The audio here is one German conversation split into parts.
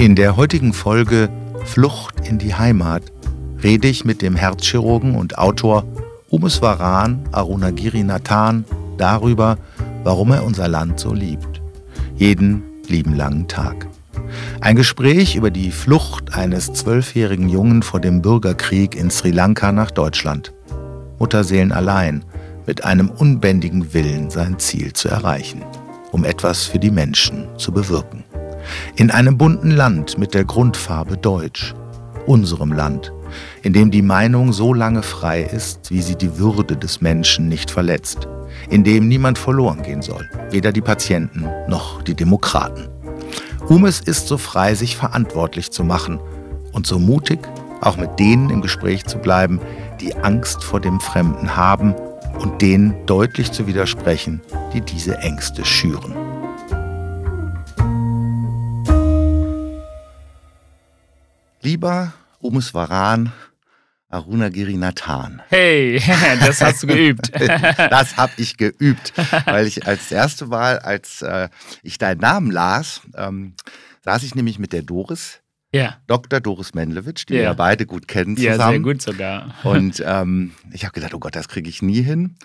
In der heutigen Folge Flucht in die Heimat rede ich mit dem Herzchirurgen und Autor Umes Varan Arunagiri Nathan darüber, warum er unser Land so liebt. Jeden lieben langen Tag. Ein Gespräch über die Flucht eines zwölfjährigen Jungen vor dem Bürgerkrieg in Sri Lanka nach Deutschland. Mutterseelen allein, mit einem unbändigen Willen, sein Ziel zu erreichen, um etwas für die Menschen zu bewirken. In einem bunten Land mit der Grundfarbe Deutsch, unserem Land, in dem die Meinung so lange frei ist, wie sie die Würde des Menschen nicht verletzt, in dem niemand verloren gehen soll, weder die Patienten noch die Demokraten. Humes ist so frei, sich verantwortlich zu machen und so mutig, auch mit denen im Gespräch zu bleiben, die Angst vor dem Fremden haben und denen deutlich zu widersprechen, die diese Ängste schüren. Lieber Umus Varan, Arunagiri Nathan. Hey, das hast du geübt. das habe ich geübt, weil ich als erste Mal, als äh, ich deinen Namen las, ähm, saß ich nämlich mit der Doris, ja. Dr. Doris Menlewitsch, die Ja. wir ja beide gut kennen zusammen. Ja, sehr gut sogar. Und ähm, ich habe gedacht, oh Gott, das kriege ich nie hin.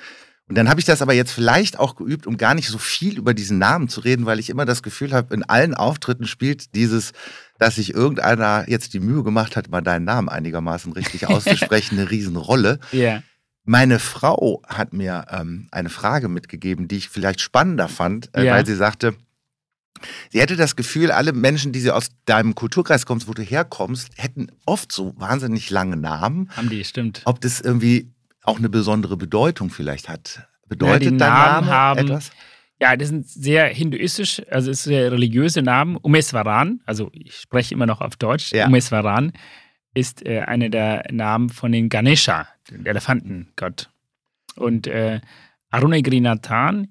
Und dann habe ich das aber jetzt vielleicht auch geübt, um gar nicht so viel über diesen Namen zu reden, weil ich immer das Gefühl habe, in allen Auftritten spielt dieses, dass sich irgendeiner jetzt die Mühe gemacht hat, mal deinen Namen einigermaßen richtig auszusprechen, eine Riesenrolle. Ja. Meine Frau hat mir ähm, eine Frage mitgegeben, die ich vielleicht spannender fand, äh, Ja. weil sie sagte, sie hätte das Gefühl, alle Menschen, die sie aus deinem Kulturkreis kommst, wo du herkommst, hätten oft so wahnsinnig lange Namen. Haben die, stimmt. Ob das irgendwie auch eine besondere Bedeutung vielleicht hat. Bedeutet die dein Namen Name haben- etwas? Ja, das sind sehr hinduistisch, also es ist sehr religiöse Namen. Umeswaran, also ich spreche immer noch auf Deutsch. Ja. Umeswaran ist äh, einer der Namen von den Ganesha, dem Elefantengott. Und äh, Arunagiri Nathan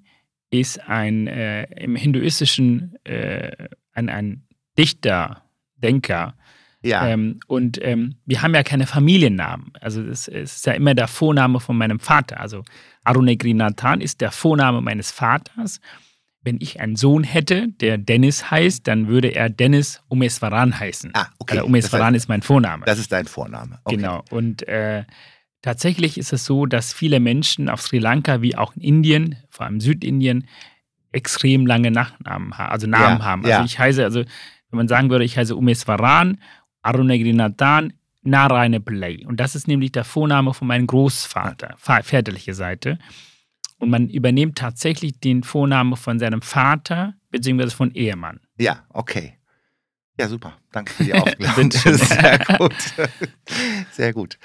ist ein äh, im hinduistischen äh, ein, ein Dichter, Denker. Ja. Ähm, und ähm, wir haben ja keine Familiennamen. Also es, es ist ja immer der Vorname von meinem Vater. Also Arunagiri Nathan ist der Vorname meines Vaters. Wenn ich einen Sohn hätte, der Dennis heißt, dann würde er Dennis Umeswaran heißen. ah, okay. Weil Umeswaran das, ist mein Vorname. heißt, das ist dein Vorname. Okay. Genau. Und äh, tatsächlich ist es so, dass viele Menschen auf Sri Lanka wie auch in Indien, vor allem Südindien, extrem lange Nachnamen haben, also Namen Ja, haben. Also ja. ich heiße, also wenn man sagen würde, ich heiße Umeswaran, Arunagiri Nathan, Narayana Pillai. Und das ist nämlich der Vorname von meinem Großvater, va- väterliche Seite. Und man übernimmt tatsächlich den Vornamen von seinem Vater beziehungsweise von Ehemann. Ja, okay. Ja, super. Danke für die Aufklärung. Sehr gut. Sehr gut.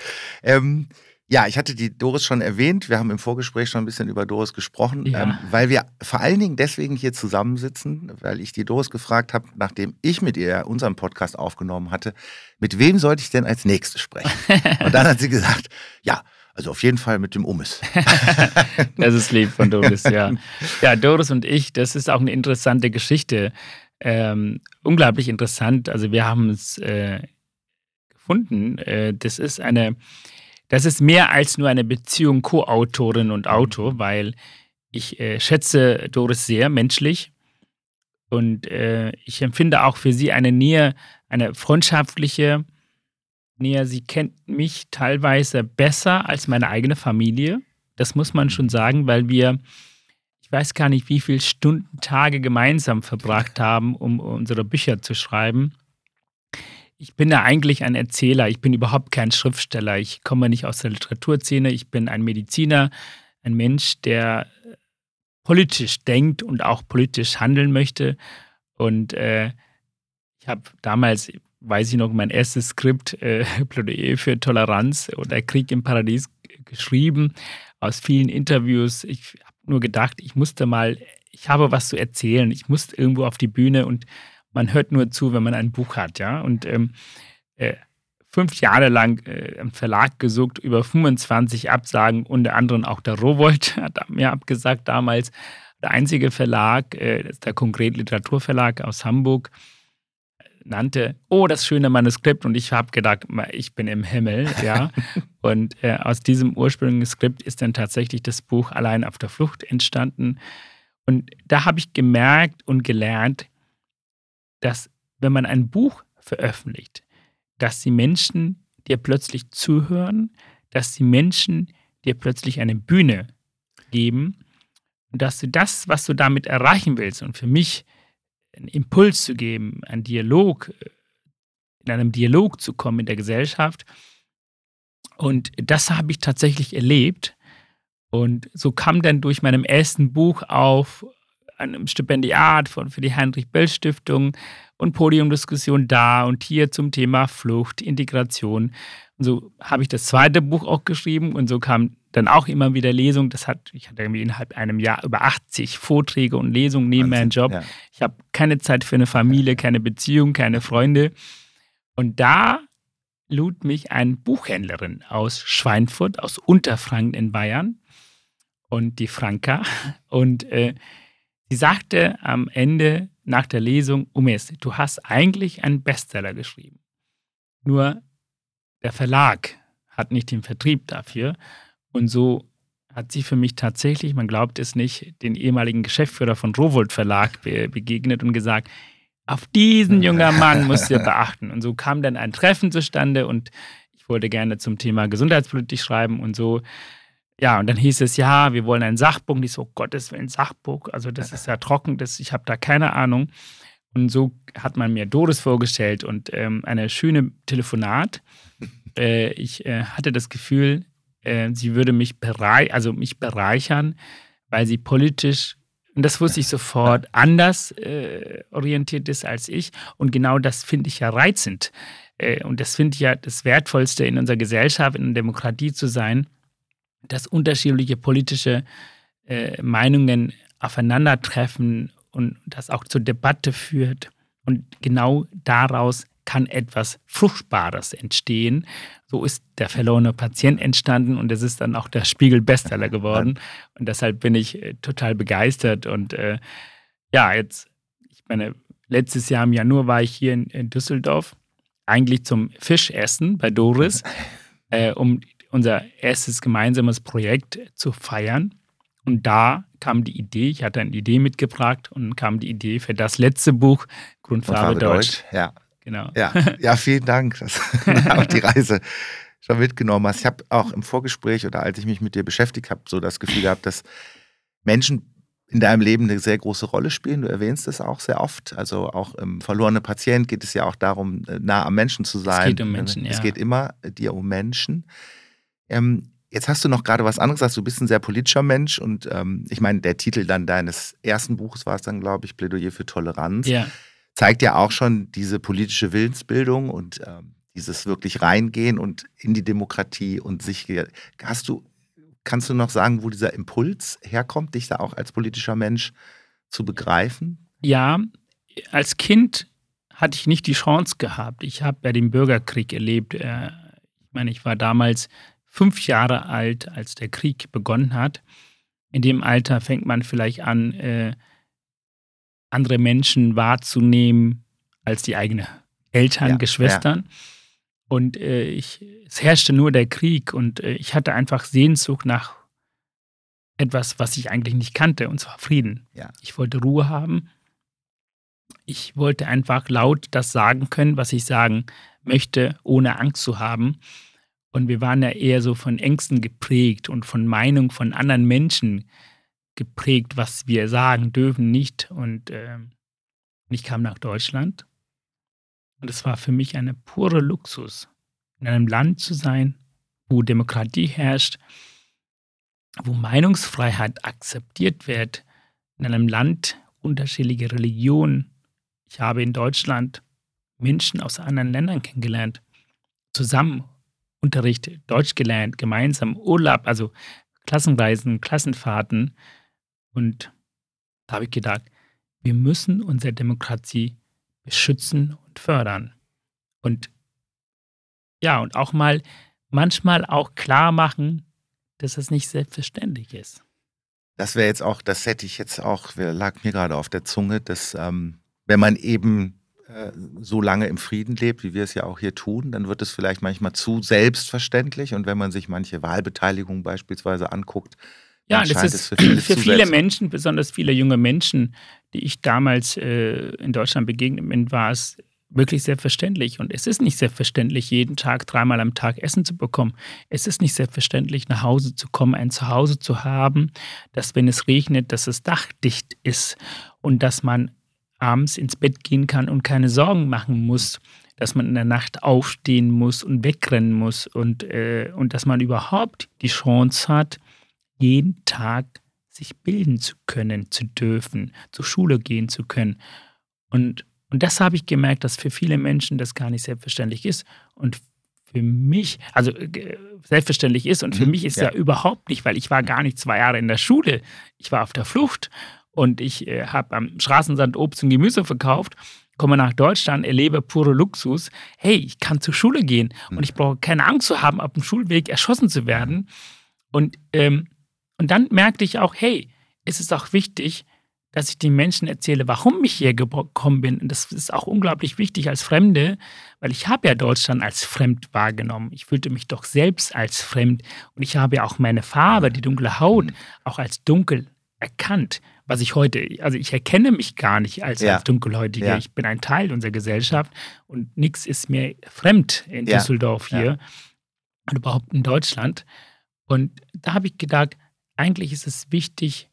Ähm, ja, ich hatte die Doris schon erwähnt. Wir haben im Vorgespräch schon ein bisschen über Doris gesprochen, Ja. ähm, weil wir vor allen Dingen deswegen hier zusammensitzen, weil ich die Doris gefragt habe, nachdem ich mit ihr unseren Podcast aufgenommen hatte, mit wem sollte ich denn als nächstes sprechen? Und dann hat sie gesagt, ja, also auf jeden Fall mit dem Umis. Das ist lieb von Doris, ja. Ja, Doris und ich, das ist auch eine interessante Geschichte. Ähm, unglaublich interessant. Also wir haben es äh, gefunden. Äh, das ist eine, das ist mehr als nur eine Beziehung Co-Autorin und Autor, weil ich äh, schätze Doris sehr menschlich und äh, ich empfinde auch für sie eine Nähe, eine freundschaftliche Nähe. Sie kennt mich teilweise besser als meine eigene Familie. Das muss man schon sagen, weil wir, ich weiß gar nicht, wie viele Stunden, Tage gemeinsam verbracht haben, um unsere Bücher zu schreiben. Ich bin ja eigentlich ein Erzähler, ich bin überhaupt kein Schriftsteller, ich komme nicht aus der Literaturszene, ich bin ein Mediziner, ein Mensch, der politisch denkt und auch politisch handeln möchte. Und äh, ich habe damals, weiß ich noch, mein erstes Skript, äh, Plädoyer für Toleranz oder Krieg im Paradies geschrieben, aus vielen Interviews. Ich habe nur gedacht, ich musste mal, ich habe was zu erzählen, ich musste irgendwo auf die Bühne und man hört nur zu, wenn man ein Buch hat, ja. Und ähm, äh, fünf Jahre lang äh, im Verlag gesucht, über 25 Absagen, unter anderem auch der Rowold hat mir abgesagt damals. Der einzige Verlag, äh, der Konkret Literaturverlag aus Hamburg, nannte, oh, das schöne Manuskript. Und ich habe gedacht, ich bin im Himmel, ja. und äh, aus diesem ursprünglichen Skript ist dann tatsächlich das Buch Allein auf der Flucht entstanden. Und da habe ich gemerkt und gelernt, dass wenn man ein Buch veröffentlicht, dass die Menschen dir plötzlich zuhören, dass die Menschen dir plötzlich eine Bühne geben dass du das, was du damit erreichen willst und für mich einen Impuls zu geben, einen Dialog, äh, in einem Dialog zu kommen in der Gesellschaft. Und das habe ich tatsächlich erlebt. Und so kam dann durch meinem ersten Buch auf einem Stipendiat von, für die Heinrich-Böll-Stiftung und Podiumdiskussion da und hier zum Thema Flucht, Integration. Und so habe ich das zweite Buch auch geschrieben und so kam dann auch immer wieder Lesungen. Das hat, ich hatte irgendwie innerhalb einem Jahr über 80 Vorträge und Lesungen neben meinem Job. Ja. Ich habe keine Zeit für eine Familie, keine Beziehung, keine Freunde. Und da lud mich eine Buchhändlerin aus Schweinfurt, aus Unterfranken in Bayern und die Franka. Und äh, sie sagte am Ende nach der Lesung, Umes, du hast eigentlich einen Bestseller geschrieben. Nur der Verlag hat nicht den Vertrieb dafür. Und so hat sie für mich tatsächlich, man glaubt es nicht, den ehemaligen Geschäftsführer von Rowold Verlag be begegnet und gesagt, auf diesen jungen Mann musst ihr beachten. Und so kam dann ein Treffen zustande und ich wollte gerne zum Thema Gesundheitspolitik schreiben und so. Ja, und dann hieß es, ja, wir wollen ein Sachbuch. Und ich so, Gottes Willen, Sachbuch. Also das ist ja trocken, das, ich habe da keine Ahnung. Und so hat man mir Doris vorgestellt und ähm, eine schöne Telefonat. Äh, ich äh, hatte das Gefühl, äh, sie würde mich, berei also mich bereichern, weil sie politisch, und das wusste ich sofort, anders äh, orientiert ist als ich. Und genau das finde ich ja reizend. Äh, und das finde ich ja das Wertvollste in unserer Gesellschaft, in einer Demokratie zu sein, dass unterschiedliche politische äh, Meinungen aufeinandertreffen und das auch zur Debatte führt. Und genau daraus kann etwas Fruchtbares entstehen. So ist der verlorene Patient entstanden und es ist dann auch der Spiegel-Bestseller geworden. Und deshalb bin ich äh, total begeistert. Und äh, ja, jetzt, ich meine, letztes Jahr im Januar war ich hier in, in Düsseldorf, eigentlich zum Fischessen bei Doris, äh, um unser erstes gemeinsames Projekt zu feiern. Und da kam die Idee, ich hatte eine Idee mitgebracht und kam die Idee für das letzte Buch, Grundfarbe, Grundfarbe Deutsch. Deutsch. Ja, Genau. Ja, ja vielen Dank, dass du auch die Reise schon mitgenommen hast. Ich habe auch im Vorgespräch oder als ich mich mit dir beschäftigt habe, so das Gefühl gehabt, dass Menschen in deinem Leben eine sehr große Rolle spielen. Du erwähnst es auch sehr oft. Also auch im verlorenen Patient geht es ja auch darum, nah am Menschen zu sein. Es geht um Menschen, ja. Es geht immer dir um Menschen. Ähm, jetzt hast du noch gerade was anderes gesagt. Du bist ein sehr politischer Mensch und ähm, ich meine, der Titel dann deines ersten Buches war es dann, glaube ich, Plädoyer für Toleranz. Ja zeigt ja auch schon diese politische Willensbildung und ähm, dieses wirklich reingehen und in die Demokratie und sich. Hast du, kannst du noch sagen, wo dieser Impuls herkommt, dich da auch als politischer Mensch zu begreifen? Ja, als Kind hatte ich nicht die Chance gehabt. Ich habe ja den Bürgerkrieg erlebt. Äh, ich meine, ich war damals fünf Jahre alt, als der Krieg begonnen hat. In dem Alter fängt man vielleicht an, äh, andere Menschen wahrzunehmen als die eigenen Eltern, ja, Geschwistern. Ja. Und äh, ich, es herrschte nur der Krieg und äh, ich hatte einfach Sehnsucht nach etwas, was ich eigentlich nicht kannte, und zwar Frieden. Ja. Ich wollte Ruhe haben. Ich wollte einfach laut das sagen können, was ich sagen möchte, ohne Angst zu haben. Und wir waren ja eher so von Ängsten geprägt und von Meinung von anderen Menschen geprägt, was wir sagen dürfen, nicht. Und äh, ich kam nach Deutschland und es war für mich eine pure Luxus, in einem Land zu sein, wo Demokratie herrscht, wo Meinungsfreiheit akzeptiert wird, in einem Land unterschiedliche Religionen. Ich habe in Deutschland Menschen aus anderen Ländern kennengelernt, zusammen Unterricht, Deutsch gelernt, gemeinsam Urlaub, also Klassenreisen, Klassenfahrten. Und da habe ich gedacht, wir müssen unsere Demokratie beschützen und fördern. Und ja, und auch mal manchmal auch klar machen, dass es nicht selbstverständlich ist. Das wäre jetzt auch, das hätte ich jetzt auch, lag mir gerade auf der Zunge, dass ähm, wenn man eben so lange im Frieden lebt, wie wir es ja auch hier tun, dann wird es vielleicht manchmal zu selbstverständlich. Und wenn man sich manche Wahlbeteiligung beispielsweise anguckt, ja, das ist für viele, für viele Menschen, besonders viele junge Menschen, die ich damals äh, in Deutschland begegnet bin, war es wirklich selbstverständlich. Und es ist nicht selbstverständlich, jeden Tag dreimal am Tag Essen zu bekommen. Es ist nicht selbstverständlich, nach Hause zu kommen, ein Zuhause zu haben, dass wenn es regnet, dass das Dach dicht ist und dass man abends ins Bett gehen kann und keine Sorgen machen muss, dass man in der Nacht aufstehen muss und wegrennen muss und, äh, und dass man überhaupt die Chance hat, jeden Tag sich bilden zu können, zu dürfen, zur Schule gehen zu können. Und, und das habe ich gemerkt, dass für viele Menschen das gar nicht selbstverständlich ist. Und für mich, also äh, selbstverständlich ist und für mhm, mich ist ja. ja. überhaupt nicht, weil ich war gar nicht zwei Jahre in der Schule. Ich war auf der Flucht und ich äh, habe am Straßensand Obst und Gemüse verkauft komme nach Deutschland, erlebe pure Luxus. Hey, ich kann zur Schule gehen und mhm. ich brauche keine Angst zu haben, auf dem Schulweg erschossen zu werden. Und, ähm, und dann merkte ich auch, hey, es ist auch wichtig, dass ich den Menschen erzähle, warum ich hier gekommen bin. Und das ist auch unglaublich wichtig als Fremde, weil ich habe ja Deutschland als fremd wahrgenommen. Ich fühlte mich doch selbst als fremd und ich habe ja auch meine Farbe, die dunkle Haut, mhm. auch als dunkel erkannt was ich heute, also ich erkenne mich gar nicht als, ja. als Dunkelhäutiger. Ja. Ich bin ein Teil unserer Gesellschaft und nichts ist mir fremd in ja. Düsseldorf hier und überhaupt in Deutschland. Und da habe ich gedacht, eigentlich ist es wichtig,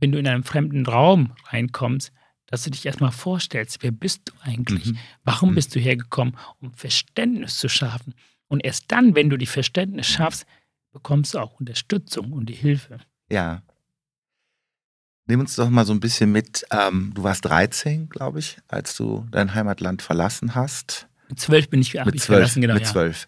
wenn du in einen fremden Raum reinkommst, dass du dich erstmal vorstellst, wer bist du eigentlich? Mhm. Warum mhm. bist du hergekommen? Um Verständnis zu schaffen. Und erst dann, wenn du die Verständnis schaffst, bekommst du auch Unterstützung und die Hilfe. Ja, Nimm uns doch mal so ein bisschen mit. Ähm, du warst 13, glaube ich, als du dein Heimatland verlassen hast. Mit zwölf bin ich, mit ich zwölf, verlassen, genau. Mit zwölf.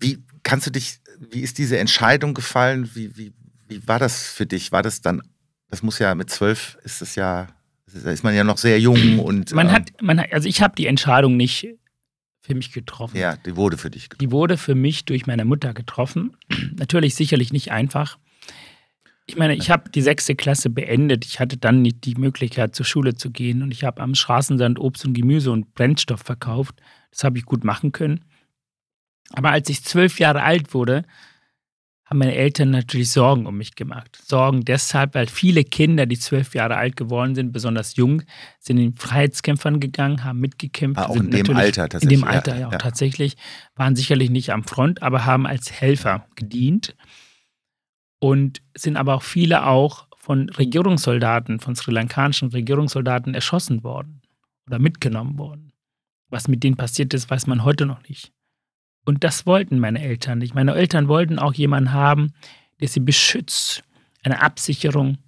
Wie kannst du dich, wie ist diese Entscheidung gefallen? Wie, wie, wie war das für dich? War das dann, das muss ja mit zwölf ist es ja, da ist man ja noch sehr jung und. Man ähm, hat, man hat, also ich habe die Entscheidung nicht für mich getroffen. Ja, die wurde für dich getroffen. Die wurde für mich durch meine Mutter getroffen. Natürlich sicherlich nicht einfach. Ich meine, ich habe die sechste Klasse beendet. Ich hatte dann nicht die Möglichkeit, zur Schule zu gehen. Und ich habe am Straßensand Obst und Gemüse und Brennstoff verkauft. Das habe ich gut machen können. Aber als ich zwölf Jahre alt wurde, haben meine Eltern natürlich Sorgen um mich gemacht. Sorgen deshalb, weil viele Kinder, die zwölf Jahre alt geworden sind, besonders jung, sind in Freiheitskämpfern gegangen, haben mitgekämpft. Ah, auch in dem Alter tatsächlich. In dem Alter, ja, ja, ja, tatsächlich. Waren sicherlich nicht am Front, aber haben als Helfer gedient und sind aber auch viele auch von Regierungssoldaten, von sri lankanischen Regierungssoldaten erschossen worden oder mitgenommen worden. Was mit denen passiert ist, weiß man heute noch nicht. Und das wollten meine Eltern nicht. Meine Eltern wollten auch jemanden haben, der sie beschützt, eine Absicherung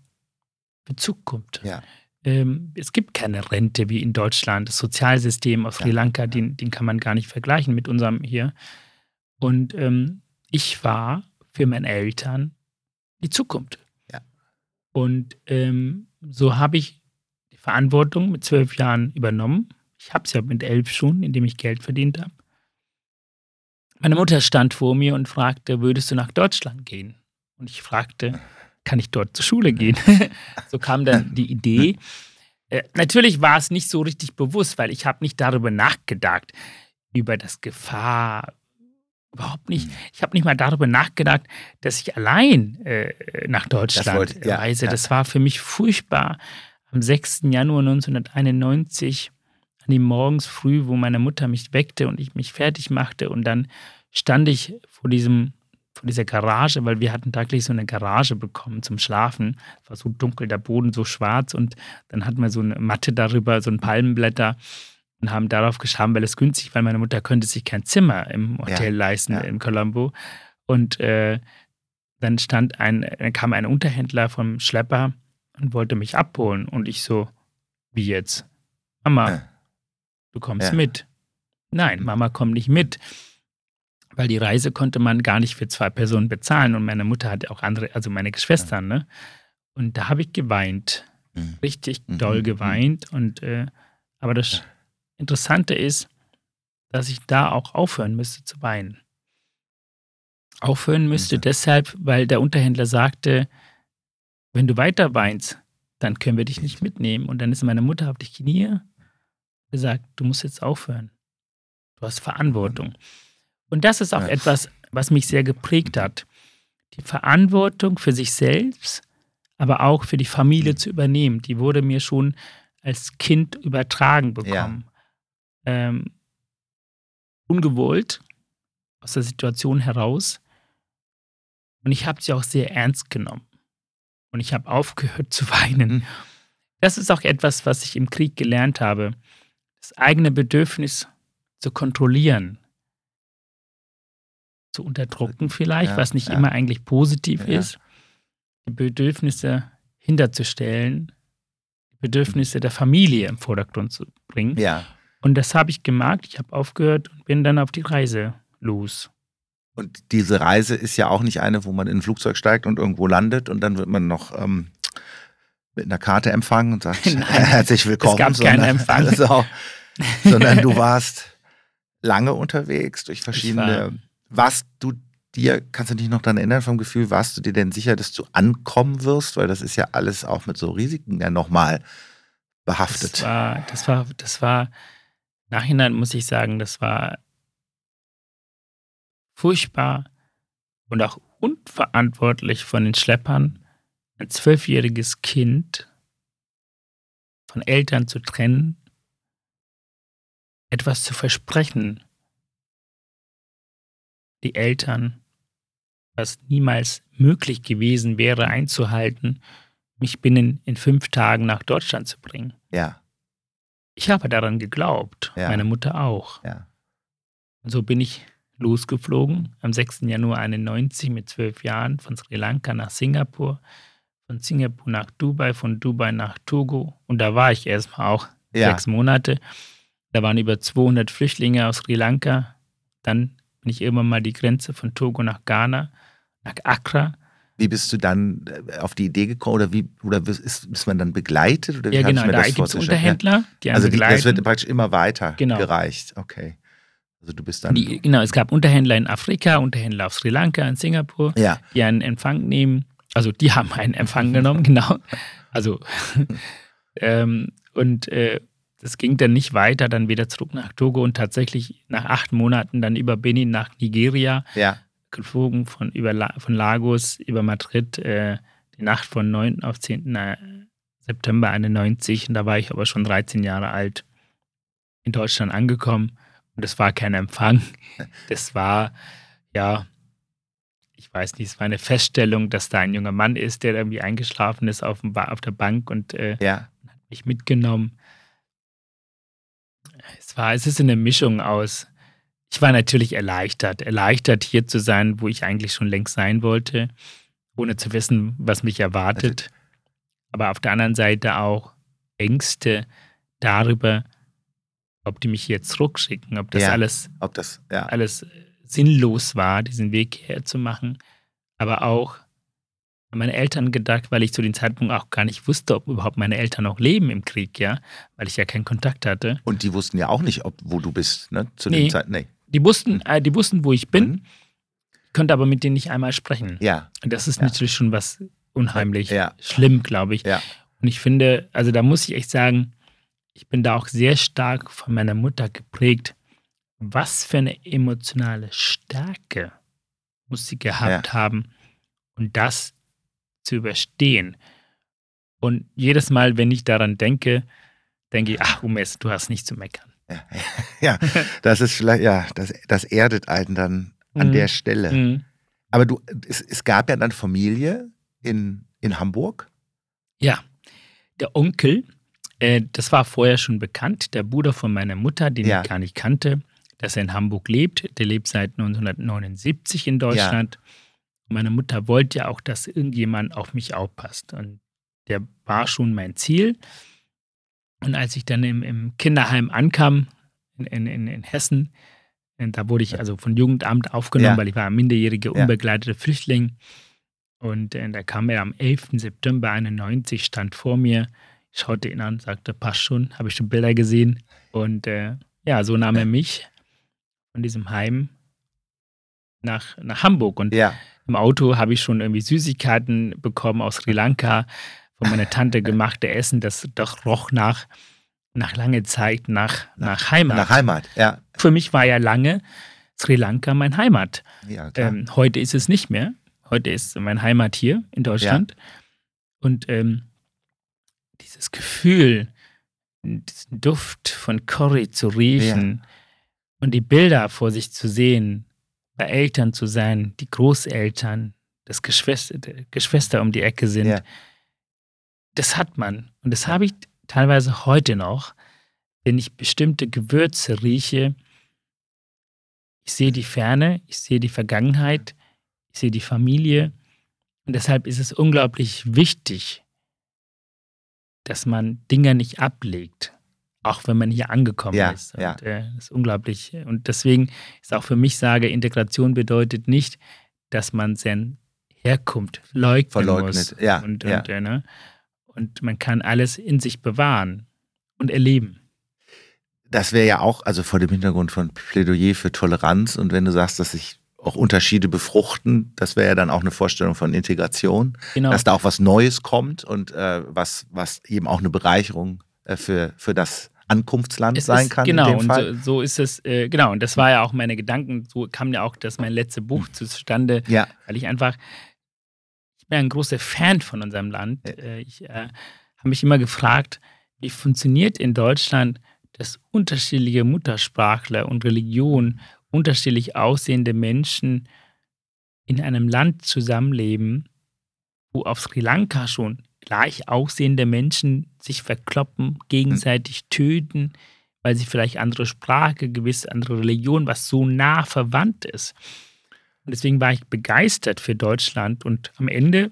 für Zukunft. Ja. Ähm, es gibt keine Rente wie in Deutschland. Das Sozialsystem aus Sri Lanka, den, den kann man gar nicht vergleichen mit unserem hier. Und ähm, ich war für meine Eltern die Zukunft. Ja. Und ähm, so habe ich die Verantwortung mit zwölf Jahren übernommen. Ich habe es ja mit elf schon, indem ich Geld verdient habe. Meine Mutter stand vor mir und fragte, würdest du nach Deutschland gehen? Und ich fragte, kann ich dort zur Schule gehen? so kam dann die Idee. Äh, natürlich war es nicht so richtig bewusst, weil ich habe nicht darüber nachgedacht, über das Gefahr, Überhaupt nicht. Mhm. Ich habe nicht mal darüber nachgedacht, dass ich allein äh, nach Deutschland wollte, ja, reise. Ja. Das war für mich furchtbar. Am 6. Januar 1991, an dem morgens früh, wo meine Mutter mich weckte und ich mich fertig machte und dann stand ich vor diesem vor dieser Garage, weil wir hatten täglich so eine Garage bekommen zum Schlafen. Es war so dunkel, der Boden so schwarz und dann hatten wir so eine Matte darüber, so ein Palmenblätter und haben darauf geschaut, weil es günstig, weil meine Mutter könnte sich kein Zimmer im Hotel ja, leisten ja. in Colombo. Und äh, dann stand ein, dann kam ein Unterhändler vom Schlepper und wollte mich abholen. Und ich so, wie jetzt? Mama, ja. du kommst mit. Nein, Mama kommt nicht mit. Weil die Reise konnte man gar nicht für zwei Personen bezahlen. Und meine Mutter hatte auch andere, also meine Geschwister, ne? Und da habe ich geweint. Mhm. Richtig mhm. doll mhm. geweint. Und äh, aber das Interessante ist, dass ich da auch aufhören müsste zu weinen. Aufhören müsste mhm. deshalb, weil der Unterhändler sagte, wenn du weiter weinst, dann können wir dich nicht mitnehmen. Und dann ist meine Mutter auf die Knie gesagt, du musst jetzt aufhören. Du hast Verantwortung. Und das ist auch ja. etwas, was mich sehr geprägt hat. Die Verantwortung für sich selbst, aber auch für die Familie mhm. zu übernehmen, die wurde mir schon als Kind übertragen bekommen. Ähm, ungewollt aus der Situation heraus. Und ich habe sie auch sehr ernst genommen. Und ich habe aufgehört zu weinen. Mhm. Das ist auch etwas, was ich im Krieg gelernt habe. Das eigene Bedürfnis zu kontrollieren, zu unterdrücken vielleicht, ja, was nicht ja. immer eigentlich positiv ja. ist. Die Bedürfnisse hinterzustellen, die Bedürfnisse der Familie im Vordergrund zu bringen. Ja. Und das habe ich gemerkt. Ich habe aufgehört und bin dann auf die Reise los. Und diese Reise ist ja auch nicht eine, wo man in ein Flugzeug steigt und irgendwo landet und dann wird man noch ähm, mit einer Karte empfangen und sagt Nein, herzlich willkommen. Es gab sondern, keinen Empfang. Also, sondern du warst lange unterwegs durch verschiedene. warst du dir, kannst du dich noch daran erinnern vom Gefühl, warst du dir denn sicher, dass du ankommen wirst? Weil das ist ja alles auch mit so Risiken ja nochmal behaftet. Das war, das war, das war, Nachhinein muss ich sagen, das war furchtbar und auch unverantwortlich von den Schleppern, ein zwölfjähriges Kind von Eltern zu trennen, etwas zu versprechen, die Eltern, was niemals möglich gewesen wäre einzuhalten, mich binnen in fünf Tagen nach Deutschland zu bringen. Ja. Ich habe daran geglaubt, ja. meine Mutter auch. Ja. Und so bin ich losgeflogen am 6. Januar 91 mit zwölf Jahren von Sri Lanka nach Singapur, von Singapur nach Dubai, von Dubai nach Togo. Und da war ich erstmal auch ja. sechs Monate. Da waren über 200 Flüchtlinge aus Sri Lanka. Dann bin ich irgendwann mal die Grenze von Togo nach Ghana, nach Accra. Wie bist du dann äh, auf die Idee gekommen oder wie oder ist, ist man dann begleitet? Oder ja, genau, da gibt es Unterhändler, die Also die, das wird praktisch immer weiter genau. gereicht. Okay. Also du bist dann. Die, genau, es gab Unterhändler in Afrika, Unterhändler auf Sri Lanka, in Singapur, ja. die einen Empfang nehmen. Also die haben einen Empfang genommen, genau. Also ähm, und äh, das ging dann nicht weiter, dann wieder zurück nach Togo und tatsächlich nach acht Monaten dann über Benin nach Nigeria. Ja. Geflogen von, über, von Lagos über Madrid, äh, die Nacht von 9. auf 10. Äh, September 91. Und da war ich aber schon 13 Jahre alt in Deutschland angekommen. Und es war kein Empfang. Das war, ja, ich weiß nicht, es war eine Feststellung, dass da ein junger Mann ist, der irgendwie eingeschlafen ist auf, dem, auf der Bank und äh, ja. hat mich mitgenommen. Es war, es ist eine Mischung aus. Ich war natürlich erleichtert, erleichtert hier zu sein, wo ich eigentlich schon längst sein wollte, ohne zu wissen, was mich erwartet. Aber auf der anderen Seite auch Ängste darüber, ob die mich hier zurückschicken, ob das ja, alles, ob das, ja. alles sinnlos war, diesen Weg herzumachen. Aber auch an meine Eltern gedacht, weil ich zu dem Zeitpunkt auch gar nicht wusste, ob überhaupt meine Eltern noch leben im Krieg, ja, weil ich ja keinen Kontakt hatte. Und die wussten ja auch nicht, ob, wo du bist, ne? Zu nee, dem Zeitpunkt. Nee. Die wussten, äh, die wussten, wo ich bin, mhm. konnte aber mit denen nicht einmal sprechen. Ja. Und das ist ja. natürlich schon was unheimlich ja. schlimm, glaube ich. Ja. Und ich finde, also da muss ich echt sagen, ich bin da auch sehr stark von meiner Mutter geprägt. Was für eine emotionale Stärke muss sie gehabt ja. haben und das zu überstehen. Und jedes Mal, wenn ich daran denke, denke ich, ach, Umes, du hast nicht zu meckern. Ja, ja, das ist vielleicht, ja, das, das erdet einen dann an mhm. der Stelle. Mhm. Aber du, es, es gab ja dann Familie in, in Hamburg. Ja, der Onkel äh, das war vorher schon bekannt. Der Bruder von meiner Mutter, den ja. ich gar nicht kannte, dass er in Hamburg lebt. Der lebt seit 1979 in Deutschland. Ja. Meine Mutter wollte ja auch, dass irgendjemand auf mich aufpasst. Und der war schon mein Ziel. Und als ich dann im, im Kinderheim ankam, in, in, in Hessen, da wurde ich also von Jugendamt aufgenommen, ja. weil ich war ein minderjähriger, unbegleiteter Flüchtling. Und äh, da kam er am 11. September 91, stand vor mir schaute ihn an, sagte, passt schon, habe ich schon Bilder gesehen. Und äh, ja, so nahm er mich von diesem Heim nach, nach Hamburg. Und ja. im Auto habe ich schon irgendwie Süßigkeiten bekommen aus Sri Lanka, von meiner Tante gemachte Essen, das doch roch nach, nach langer Zeit nach, nach Heimat. Nach Heimat, ja. Für mich war ja lange Sri Lanka mein Heimat. Ja, ähm, heute ist es nicht mehr. Heute ist mein Heimat hier in Deutschland. Ja. Und ähm, dieses Gefühl, diesen Duft von Curry zu riechen ja. und die Bilder vor sich zu sehen, bei Eltern zu sein, die Großeltern, das Geschwister, Geschwister um die Ecke sind, ja. Das hat man. Und das habe ich teilweise heute noch, wenn ich bestimmte Gewürze rieche. Ich sehe die Ferne, ich sehe die Vergangenheit, ich sehe die Familie. Und deshalb ist es unglaublich wichtig, dass man Dinge nicht ablegt, auch wenn man hier angekommen ja, ist. Und, ja. Äh, das ist unglaublich. Und deswegen ist auch für mich sage, Integration bedeutet nicht, dass man seine Herkunft leugnen Verleugnet. muss. Ja, und, ja. Und, äh, ne? Und man kann alles in sich bewahren und erleben. Das wäre ja auch, also vor dem Hintergrund von Plädoyer für Toleranz und wenn du sagst, dass sich auch Unterschiede befruchten. Das wäre ja dann auch eine Vorstellung von Integration, Genau. dass da auch was Neues kommt und äh, was, was eben auch eine Bereicherung äh, für, für das Ankunftsland Es sein ist, kann. Genau, in dem und so, so ist es, äh, genau, und das war ja auch meine Gedanken, so kam ja auch das mein letztes Buch zustande, ja, weil ich einfach, bin ein großer Fan von unserem Land. Äh, Ich äh, habe mich immer gefragt, wie funktioniert in Deutschland, dass unterschiedliche Muttersprachler und Religionen, unterschiedlich aussehende Menschen in einem Land zusammenleben, wo auf Sri Lanka schon gleich aussehende Menschen sich verkloppen, gegenseitig töten, weil sie vielleicht andere Sprache, gewisse andere Religion, was so nah verwandt ist. Und deswegen war ich begeistert für Deutschland und am Ende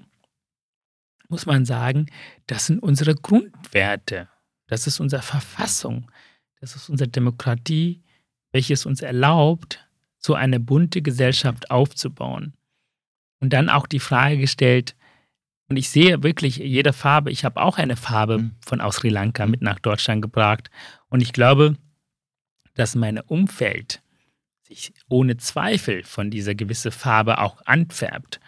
muss man sagen, das sind unsere Grundwerte. Das ist unsere Verfassung. Das ist unsere Demokratie, welches uns erlaubt, so eine bunte Gesellschaft aufzubauen. Und dann auch die Frage gestellt, und ich sehe wirklich jede Farbe, ich habe auch eine Farbe Mhm. von aus Sri Lanka mit nach Deutschland gebracht. Und ich glaube, dass mein Umfeld sich ohne Zweifel von dieser gewissen Farbe auch anfärbt.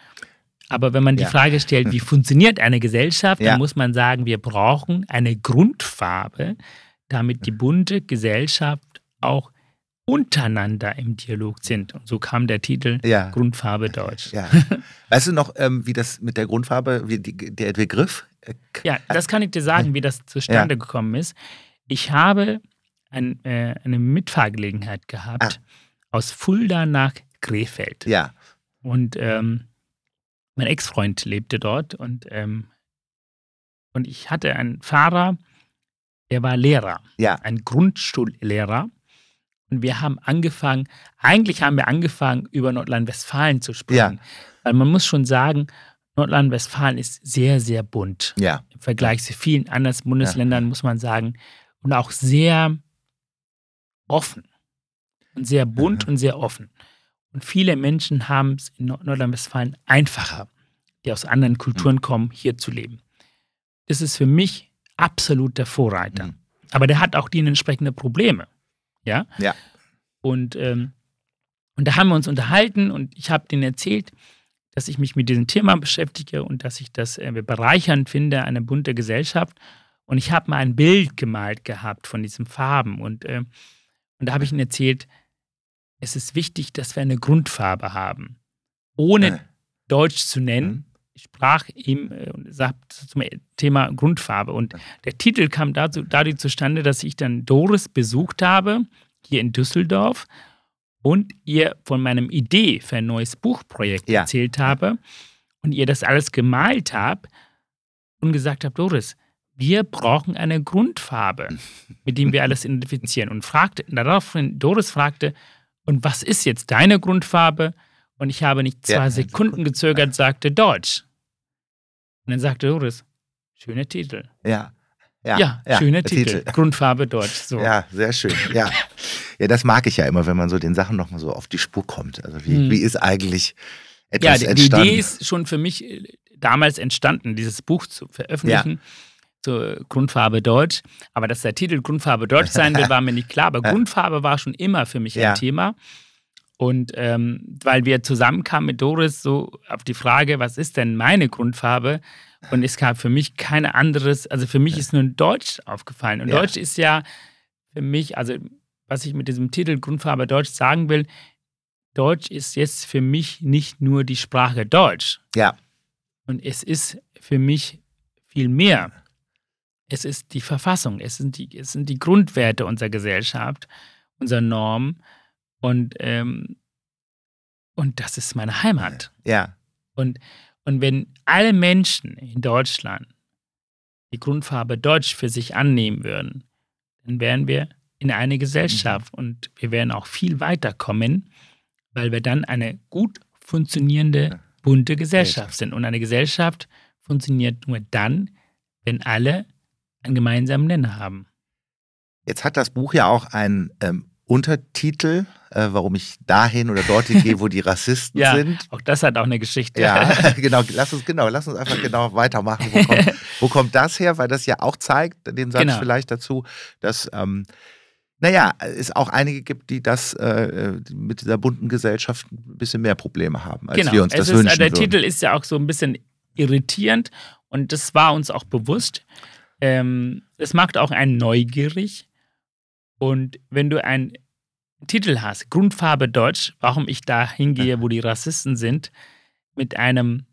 Aber wenn man die Ja. Frage stellt, wie funktioniert eine Gesellschaft, Ja. dann muss man sagen, wir brauchen eine Grundfarbe, damit die bunte Gesellschaft auch untereinander im Dialog sind. Und so kam der Titel ja. Grundfarbe Deutsch. Ja. Weißt du noch, ähm, wie das mit der Grundfarbe, wie die, der Begriff? äh, Ja, das kann ich dir sagen, wie das zustande gekommen ist. Ich habe ein, äh, eine Mitfahrgelegenheit gehabt aus Fulda nach Krefeld. Ja, Und ähm, mein Ex-Freund lebte dort und, ähm, und ich hatte einen Fahrer, der war Lehrer, ja, ein Grundschullehrer. Und wir haben angefangen, eigentlich haben wir angefangen, über Nordrhein-Westfalen zu sprechen. Weil man muss schon sagen, Nordrhein-Westfalen ist sehr, sehr bunt. ja, Im Vergleich zu vielen anderen Bundesländern muss man sagen. Und auch sehr offen. Und sehr bunt Mhm. und sehr offen. Und viele Menschen haben es in Nord- Nordrhein-Westfalen einfacher, die aus anderen Kulturen Mhm. kommen, hier zu leben. Das ist für mich absolut der Vorreiter. Mhm. Aber der hat auch die entsprechenden Probleme. Ja? Ja. Und, ähm, und da haben wir uns unterhalten und ich habe denen erzählt, dass ich mich mit diesem Thema beschäftige und dass ich das äh, bereichernd finde, eine bunte Gesellschaft. Und ich habe mal ein Bild gemalt gehabt von diesen Farben. Und, äh, und da habe ich ihnen erzählt, es ist wichtig, dass wir eine Grundfarbe haben. Ohne Äh. Deutsch zu nennen, Mhm. ich sprach ihm äh, und sagte zum Thema Grundfarbe. Und der Titel kam dazu, dadurch zustande, dass ich dann Doris besucht habe, hier in Düsseldorf, und ihr von meinem Idee für ein neues Buchprojekt Ja. erzählt habe und ihr das alles gemalt habe und gesagt habe, Doris, wir brauchen eine Grundfarbe, mit dem wir alles identifizieren. Und fragte, daraufhin Doris fragte, und was ist jetzt deine Grundfarbe? Und ich habe nicht zwei Ja, Sekunden Sekunden. gezögert, sagte Deutsch. Und dann sagte Doris, schöner Titel. ja. Ja, Ja, schöner der Titel. Grundfarbe Deutsch. So. Ja, sehr schön. Ja. ja, das mag ich ja immer, wenn man so den Sachen nochmal so auf die Spur kommt. Also wie, Hm. wie ist eigentlich Ja, etwas die, die entstanden? Idee ist schon für mich äh, damals entstanden, dieses Buch zu veröffentlichen. Zur Grundfarbe Deutsch. Aber dass der Titel Grundfarbe Deutsch sein will, war mir nicht klar. Aber. Grundfarbe war schon immer für mich Ja. ein Thema. Und ähm, weil wir zusammenkamen mit Doris so auf die Frage, was ist denn meine Grundfarbe? Und es gab für mich kein anderes, also für mich ist nur Deutsch aufgefallen. Und Ja. Deutsch ist ja für mich, also was ich mit diesem Titel Grundfarbe Deutsch sagen will, Deutsch ist jetzt für mich nicht nur die Sprache Deutsch. Ja. Und es ist für mich viel mehr. Es ist die Verfassung, es sind die, es sind die Grundwerte unserer Gesellschaft, unserer Norm und, ähm, und das ist meine Heimat. Ja. Und, und wenn alle Menschen in Deutschland die Grundfarbe Deutsch für sich annehmen würden, dann wären wir in eine Gesellschaft mhm. und wir werden auch viel weiterkommen, weil wir dann eine gut funktionierende, bunte Gesellschaft sind. Und eine Gesellschaft funktioniert nur dann, wenn alle einen gemeinsamen Nenner haben. Jetzt hat das Buch ja auch einen ähm, Untertitel, äh, warum ich dahin oder dorthin gehe, wo die Rassisten ja, sind. Auch das hat auch eine Geschichte. Ja, genau. Lass uns genau, lass uns einfach genau weitermachen. Wo kommt, wo kommt das her? Weil das ja auch zeigt, den Satz genau. vielleicht dazu, dass ähm, naja, es auch einige gibt, die das äh, mit dieser bunten Gesellschaft ein bisschen mehr Probleme haben, als genau. wir uns das ist, wünschen. Der würden. Titel ist ja auch so ein bisschen irritierend und das war uns auch bewusst. Ähm, es macht auch einen neugierig. Und wenn du einen Titel hast, Grundfarbe Deutsch, warum ich da hingehe, wo die Rassisten sind, mit einem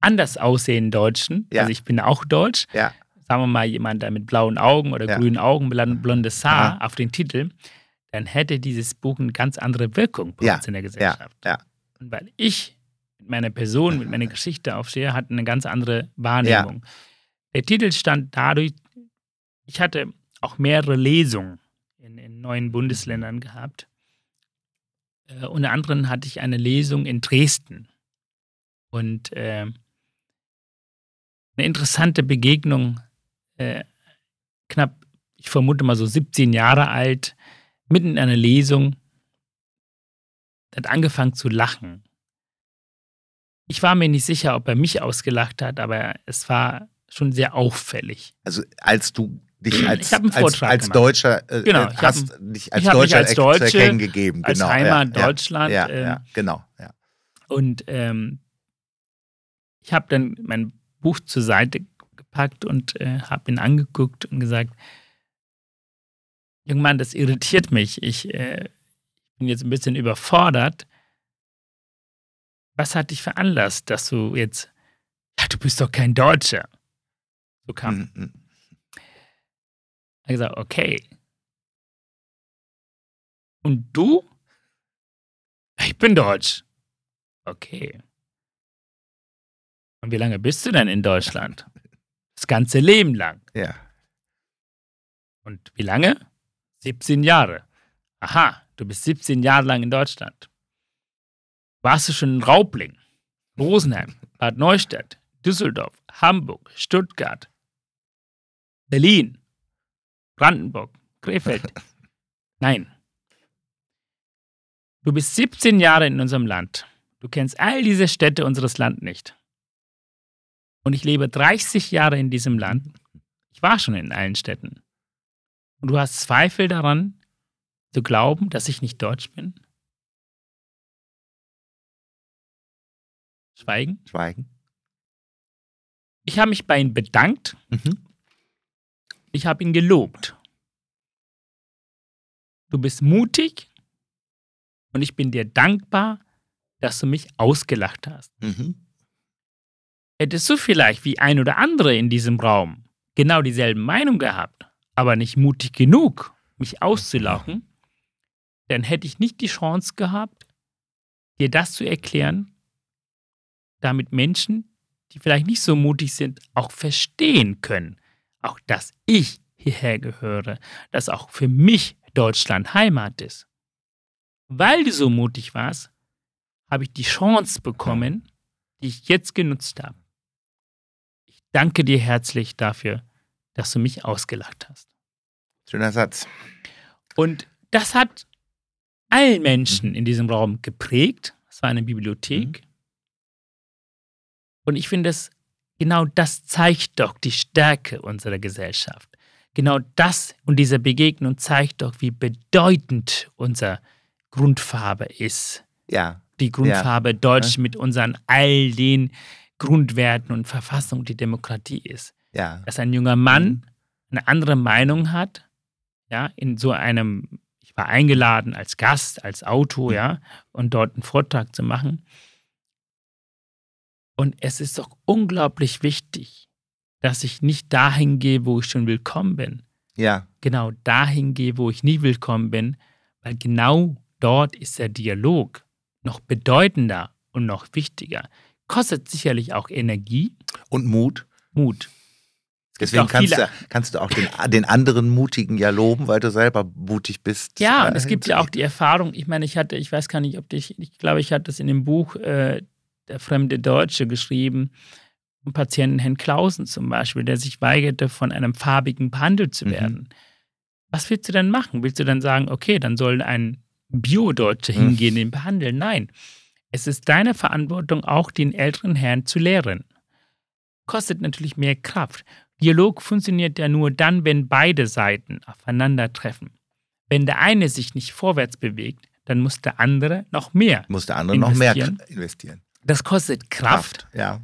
anders aussehenden Deutschen, ja. also ich bin auch Deutsch, ja sagen wir mal, jemand, der mit blauen Augen oder ja. grünen Augen, blondes Haar Aha. auf den Titel, dann hätte dieses Buch eine ganz andere Wirkung bei uns in der Gesellschaft. Und weil ich mit meiner Person, mit meiner Geschichte aufstehe, hat eine ganz andere Wahrnehmung. Der Titel stand dadurch, ich hatte auch mehrere Lesungen in, in neuen Bundesländern gehabt. Äh, unter anderem hatte ich eine Lesung in Dresden. Und äh, eine interessante Begegnung äh, knapp, ich vermute mal so 17 Jahre alt, mitten in einer Lesung, hat angefangen zu lachen. Ich war mir nicht sicher, ob er mich ausgelacht hat, aber es war schon sehr auffällig. Also als du dich als, als, als Deutscher äh, genau, ich hast hab, dich als Deutscher als Deutsche, zu erkennen gegeben. Als genau, Heimat ja, Deutschland. Ja, ähm, ja, genau. Ja. Und ähm, ich habe dann mein Buch zur Seite gepackt und äh, habe ihn angeguckt und gesagt, Junger Mann, das irritiert mich. Ich äh, bin jetzt ein bisschen überfordert. Was hat dich veranlasst, dass du jetzt, ja, du bist doch kein Deutscher. So kam. Mhm. mhm. Er gesagt, okay. Und du? Ich bin Deutsch. Okay. Und wie lange bist du denn in Deutschland? Das ganze Leben lang. Ja. Und wie lange? 17 Jahre. Aha, du bist 17 Jahre lang in Deutschland. Warst du schon in Raubling, Rosenheim, Bad Neustadt, Düsseldorf, Hamburg, Stuttgart, Berlin, Brandenburg, Krefeld? Nein. Du bist 17 Jahre in unserem Land. Du kennst all diese Städte unseres Landes nicht und ich lebe 30 Jahre in diesem Land. Ich war schon in allen Städten. Und du hast Zweifel daran, zu glauben, dass ich nicht deutsch bin? Schweigen? Schweigen. Ich habe mich bei ihm bedankt. Mhm. Ich habe ihn gelobt. Du bist mutig und ich bin dir dankbar, dass du mich ausgelacht hast. Mhm hättest du vielleicht wie ein oder andere in diesem Raum genau dieselben Meinung gehabt, aber nicht mutig genug, mich auszulachen, dann hätte ich nicht die Chance gehabt, dir das zu erklären, damit Menschen, die vielleicht nicht so mutig sind, auch verstehen können, auch dass ich hierher gehöre, dass auch für mich Deutschland Heimat ist. Weil du so mutig warst, habe ich die Chance bekommen, die ich jetzt genutzt habe danke dir herzlich dafür, dass du mich ausgelacht hast. Schöner Satz. Und das hat allen Menschen in diesem Raum geprägt. Es war eine Bibliothek. Mhm. Und ich finde, genau das zeigt doch die Stärke unserer Gesellschaft. Genau das und diese Begegnung zeigt doch, wie bedeutend unsere Grundfarbe ist. Ja. Die Grundfarbe ja. Deutsch mit unseren all den Grundwerten und Verfassung die Demokratie ist. Ja. Dass ein junger Mann mhm. eine andere Meinung hat, ja, in so einem, ich war eingeladen als Gast, als Autor, mhm. ja, und dort einen Vortrag zu machen. Und es ist doch unglaublich wichtig, dass ich nicht dahin gehe, wo ich schon willkommen bin. Ja. Genau dahin gehe, wo ich nie willkommen bin, weil genau dort ist der Dialog noch bedeutender und noch wichtiger. Kostet sicherlich auch Energie. Und Mut. Mut. Deswegen kannst du, kannst du auch den, den anderen Mutigen ja loben, weil du selber mutig bist. Ja, und es gibt ja auch die Erfahrung, ich meine, ich hatte, ich weiß gar nicht, ob dich, ich glaube, ich hatte es in dem Buch äh, Der fremde Deutsche geschrieben, einen Patienten Herrn Klausen zum Beispiel, der sich weigerte, von einem farbigen behandelt zu mhm. werden. Mhm. Was willst du dann machen? Willst du dann sagen, okay, dann soll ein Bio-Deutscher hingehen, den behandeln? Nein. Es ist deine Verantwortung, auch den älteren Herrn zu lehren. Kostet natürlich mehr Kraft. Dialog funktioniert ja nur dann, wenn beide Seiten aufeinandertreffen. Wenn der eine sich nicht vorwärts bewegt, dann muss der andere noch mehr. Muss der andere noch mehr investieren. Das kostet Kraft. Kraft ja.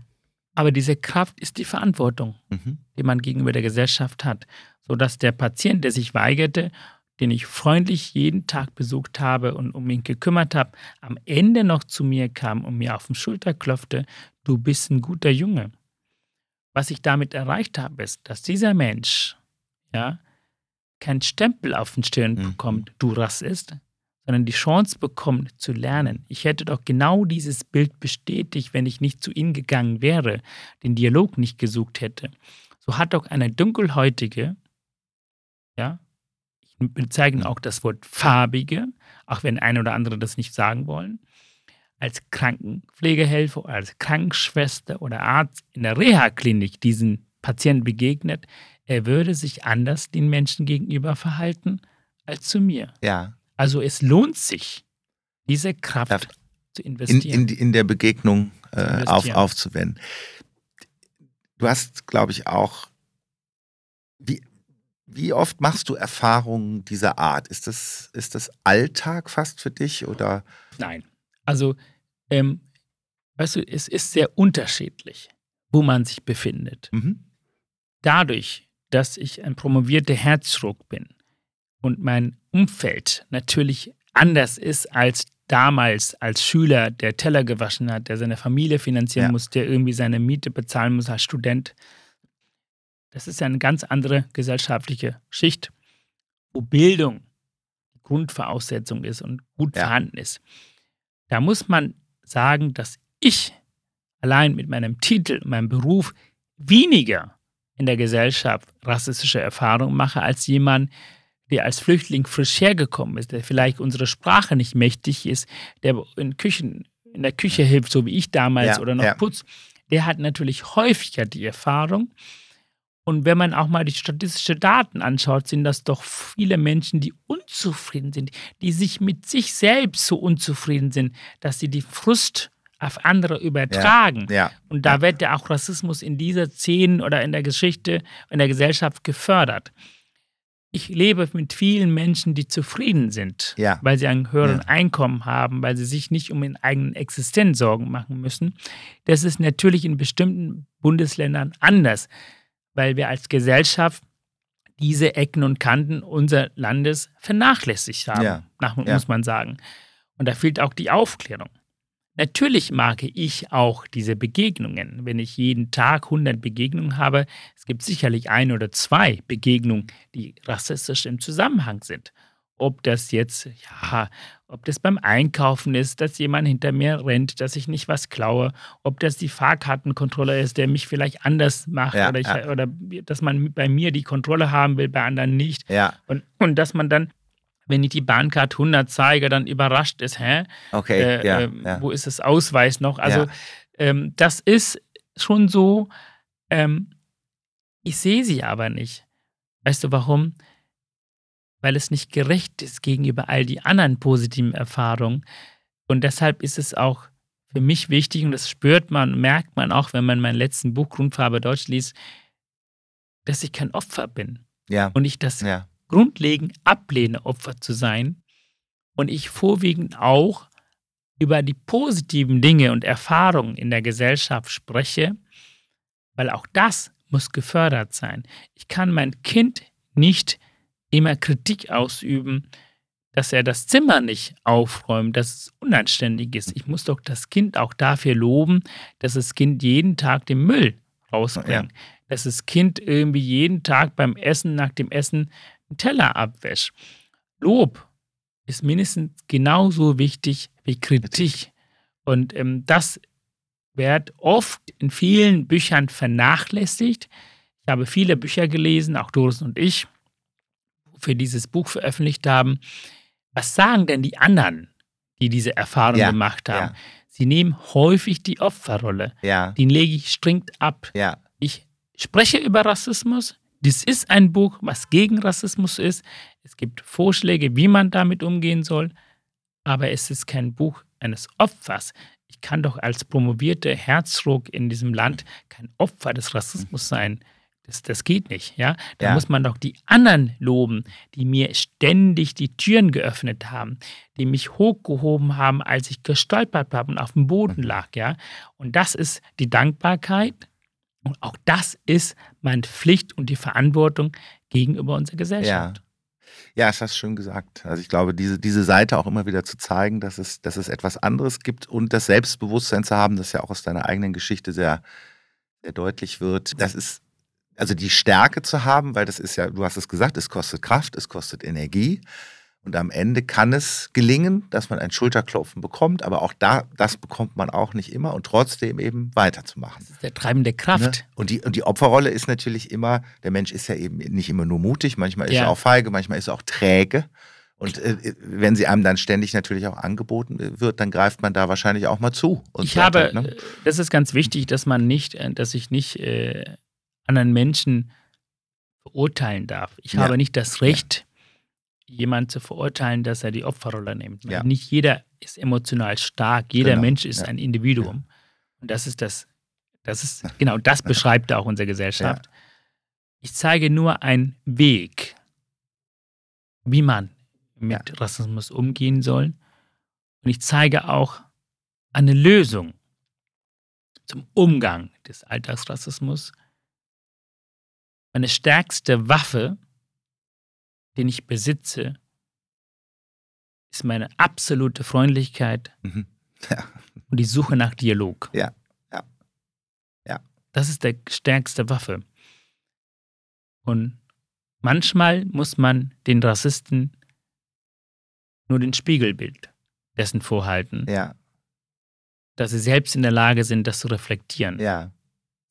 Aber diese Kraft ist die Verantwortung, mhm. die man gegenüber der Gesellschaft hat. Sodass der Patient, der sich weigerte, den ich freundlich jeden Tag besucht habe und um ihn gekümmert habe, am Ende noch zu mir kam und mir auf den Schulter klopfte, du bist ein guter Junge. Was ich damit erreicht habe, ist, dass dieser Mensch ja, keinen Stempel auf den Stirn mhm. bekommt, du Rassist, sondern die Chance bekommt zu lernen. Ich hätte doch genau dieses Bild bestätigt, wenn ich nicht zu ihnen gegangen wäre, den Dialog nicht gesucht hätte. So hat doch eine dunkelhäutige, ja, ich bezeichne auch das Wort farbige, auch wenn ein oder andere das nicht sagen wollen, als Krankenpflegehelfer oder als Krankenschwester oder Arzt in der Reha-Klinik diesen Patienten begegnet, er würde sich anders den Menschen gegenüber verhalten als zu mir. Ja. Also es lohnt sich, diese Kraft ja. zu investieren. In, in, in der Begegnung äh, auf, aufzuwenden. Du hast, glaube ich, auch, wie, wie oft machst du Erfahrungen dieser Art? Ist das, ist das Alltag fast für dich oder? Nein. Also, ähm, weißt du, es ist sehr unterschiedlich, wo man sich befindet. Mhm. Dadurch, dass ich ein promovierter Herzchirurg bin und mein Umfeld natürlich anders ist als damals als Schüler, der Teller gewaschen hat, der seine Familie finanzieren ja. muss, der irgendwie seine Miete bezahlen muss als Student. Das ist ja eine ganz andere gesellschaftliche Schicht, wo Bildung Grundvoraussetzung ist und gut ja. vorhanden ist. Da muss man sagen, dass ich allein mit meinem Titel, meinem Beruf weniger in der Gesellschaft rassistische Erfahrungen mache als jemand, der als Flüchtling frisch hergekommen ist, der vielleicht unsere Sprache nicht mächtig ist, der in, Küchen, in der Küche hilft, so wie ich damals, ja, oder noch ja. putzt, der hat natürlich häufiger die Erfahrung. Und wenn man auch mal die statistischen Daten anschaut, sind das doch viele Menschen, die unzufrieden sind, die sich mit sich selbst so unzufrieden sind, dass sie die Frust auf andere übertragen. Ja, ja, und da ja. wird ja auch Rassismus in dieser Szene oder in der Geschichte, in der Gesellschaft gefördert ich lebe mit vielen Menschen, die zufrieden sind, ja. weil sie ein höheren ja. Einkommen haben, weil sie sich nicht um ihren eigenen Existenz Sorgen machen müssen. Das ist natürlich in bestimmten Bundesländern anders, weil wir als Gesellschaft diese Ecken und Kanten unseres Landes vernachlässigt haben, ja. nach, muss man sagen. Und da fehlt auch die Aufklärung. Natürlich mag ich auch diese Begegnungen. Wenn ich jeden Tag 100 Begegnungen habe, es gibt sicherlich ein oder zwei Begegnungen, die rassistisch im Zusammenhang sind. Ob das jetzt, ja, ob das beim Einkaufen ist, dass jemand hinter mir rennt, dass ich nicht was klaue, ob das die Fahrkartenkontrolle ist, der mich vielleicht anders macht ja, oder, ich, ja. oder dass man bei mir die Kontrolle haben will, bei anderen nicht. Ja. Und, und dass man dann wenn ich die Bahncard 100 zeige, dann überrascht ist, hä? Okay, äh, ja, äh, ja, Wo ist das Ausweis noch? Also ja. ähm, das ist schon so, ähm, ich sehe sie aber nicht. Weißt du warum? Weil es nicht gerecht ist gegenüber all die anderen positiven Erfahrungen. Und deshalb ist es auch für mich wichtig, und das spürt man, merkt man auch, wenn man meinen letzten Buch Grundfarbe Deutsch liest, dass ich kein Opfer bin. Ja. Und ich das ja grundlegend ablehne, Opfer zu sein und ich vorwiegend auch über die positiven Dinge und Erfahrungen in der Gesellschaft spreche, weil auch das muss gefördert sein. Ich kann mein Kind nicht immer Kritik ausüben, dass er das Zimmer nicht aufräumt, dass es unanständig ist. Ich muss doch das Kind auch dafür loben, dass das Kind jeden Tag den Müll rausbringt. Ja. dass das Kind irgendwie jeden Tag beim Essen, nach dem Essen, Teller abwäscht. Lob ist mindestens genauso wichtig wie Kritik. Und ähm, das wird oft in vielen Büchern vernachlässigt. Ich habe viele Bücher gelesen, auch Doris und ich, für dieses Buch veröffentlicht haben. Was sagen denn die anderen, die diese Erfahrung ja, gemacht haben? Ja. Sie nehmen häufig die Opferrolle. Ja. Den lege ich strikt ab. Ja. Ich spreche über Rassismus. Dies ist ein Buch, was gegen Rassismus ist. Es gibt Vorschläge, wie man damit umgehen soll. Aber es ist kein Buch eines Opfers. Ich kann doch als promovierter Herzchirurg in diesem Land kein Opfer des Rassismus sein. Das, das geht nicht, ja. Da ja. muss man doch die anderen loben, die mir ständig die Türen geöffnet haben, die mich hochgehoben haben, als ich gestolpert habe und auf dem Boden mhm. lag, ja. Und das ist die Dankbarkeit und auch das ist meine Pflicht und die Verantwortung gegenüber unserer Gesellschaft. Ja. Ja, das hast du schön gesagt. Also ich glaube, diese, diese Seite auch immer wieder zu zeigen, dass es, dass es etwas anderes gibt und das Selbstbewusstsein zu haben, das ja auch aus deiner eigenen Geschichte sehr, sehr deutlich wird. Das ist also die Stärke zu haben, weil das ist ja, du hast es gesagt, es kostet Kraft, es kostet Energie. Und am Ende kann es gelingen, dass man ein Schulterklopfen bekommt, aber auch da, das bekommt man auch nicht immer und trotzdem eben weiterzumachen. Das ist der treibende Kraft. Ne? Und, die, und die Opferrolle ist natürlich immer, der Mensch ist ja eben nicht immer nur mutig, manchmal ist ja. er auch feige, manchmal ist er auch träge. Und äh, wenn sie einem dann ständig natürlich auch angeboten wird, dann greift man da wahrscheinlich auch mal zu. ich habe, halt, ne? das ist ganz wichtig, dass man nicht, äh, dass ich nicht äh, anderen Menschen verurteilen darf. Ich ja. habe nicht das Recht, ja. jemanden zu verurteilen, dass er die Opferrolle nimmt. Ja. Nicht jeder ist emotional stark, jeder genau. Mensch ist ein Individuum. Und das ist das, das ist, genau das beschreibt auch unsere Gesellschaft. Ich zeige nur einen Weg, wie man mit Rassismus umgehen soll. Und ich zeige auch eine Lösung zum Umgang des Alltagsrassismus meine stärkste Waffe, den ich besitze, ist meine absolute Freundlichkeit mhm. ja. und die Suche nach Dialog. Ja, ja, ja. Das ist der stärkste Waffe. Und manchmal muss man den Rassisten nur den Spiegelbild dessen vorhalten. Ja. Dass sie selbst in der Lage sind, das zu reflektieren. Ja.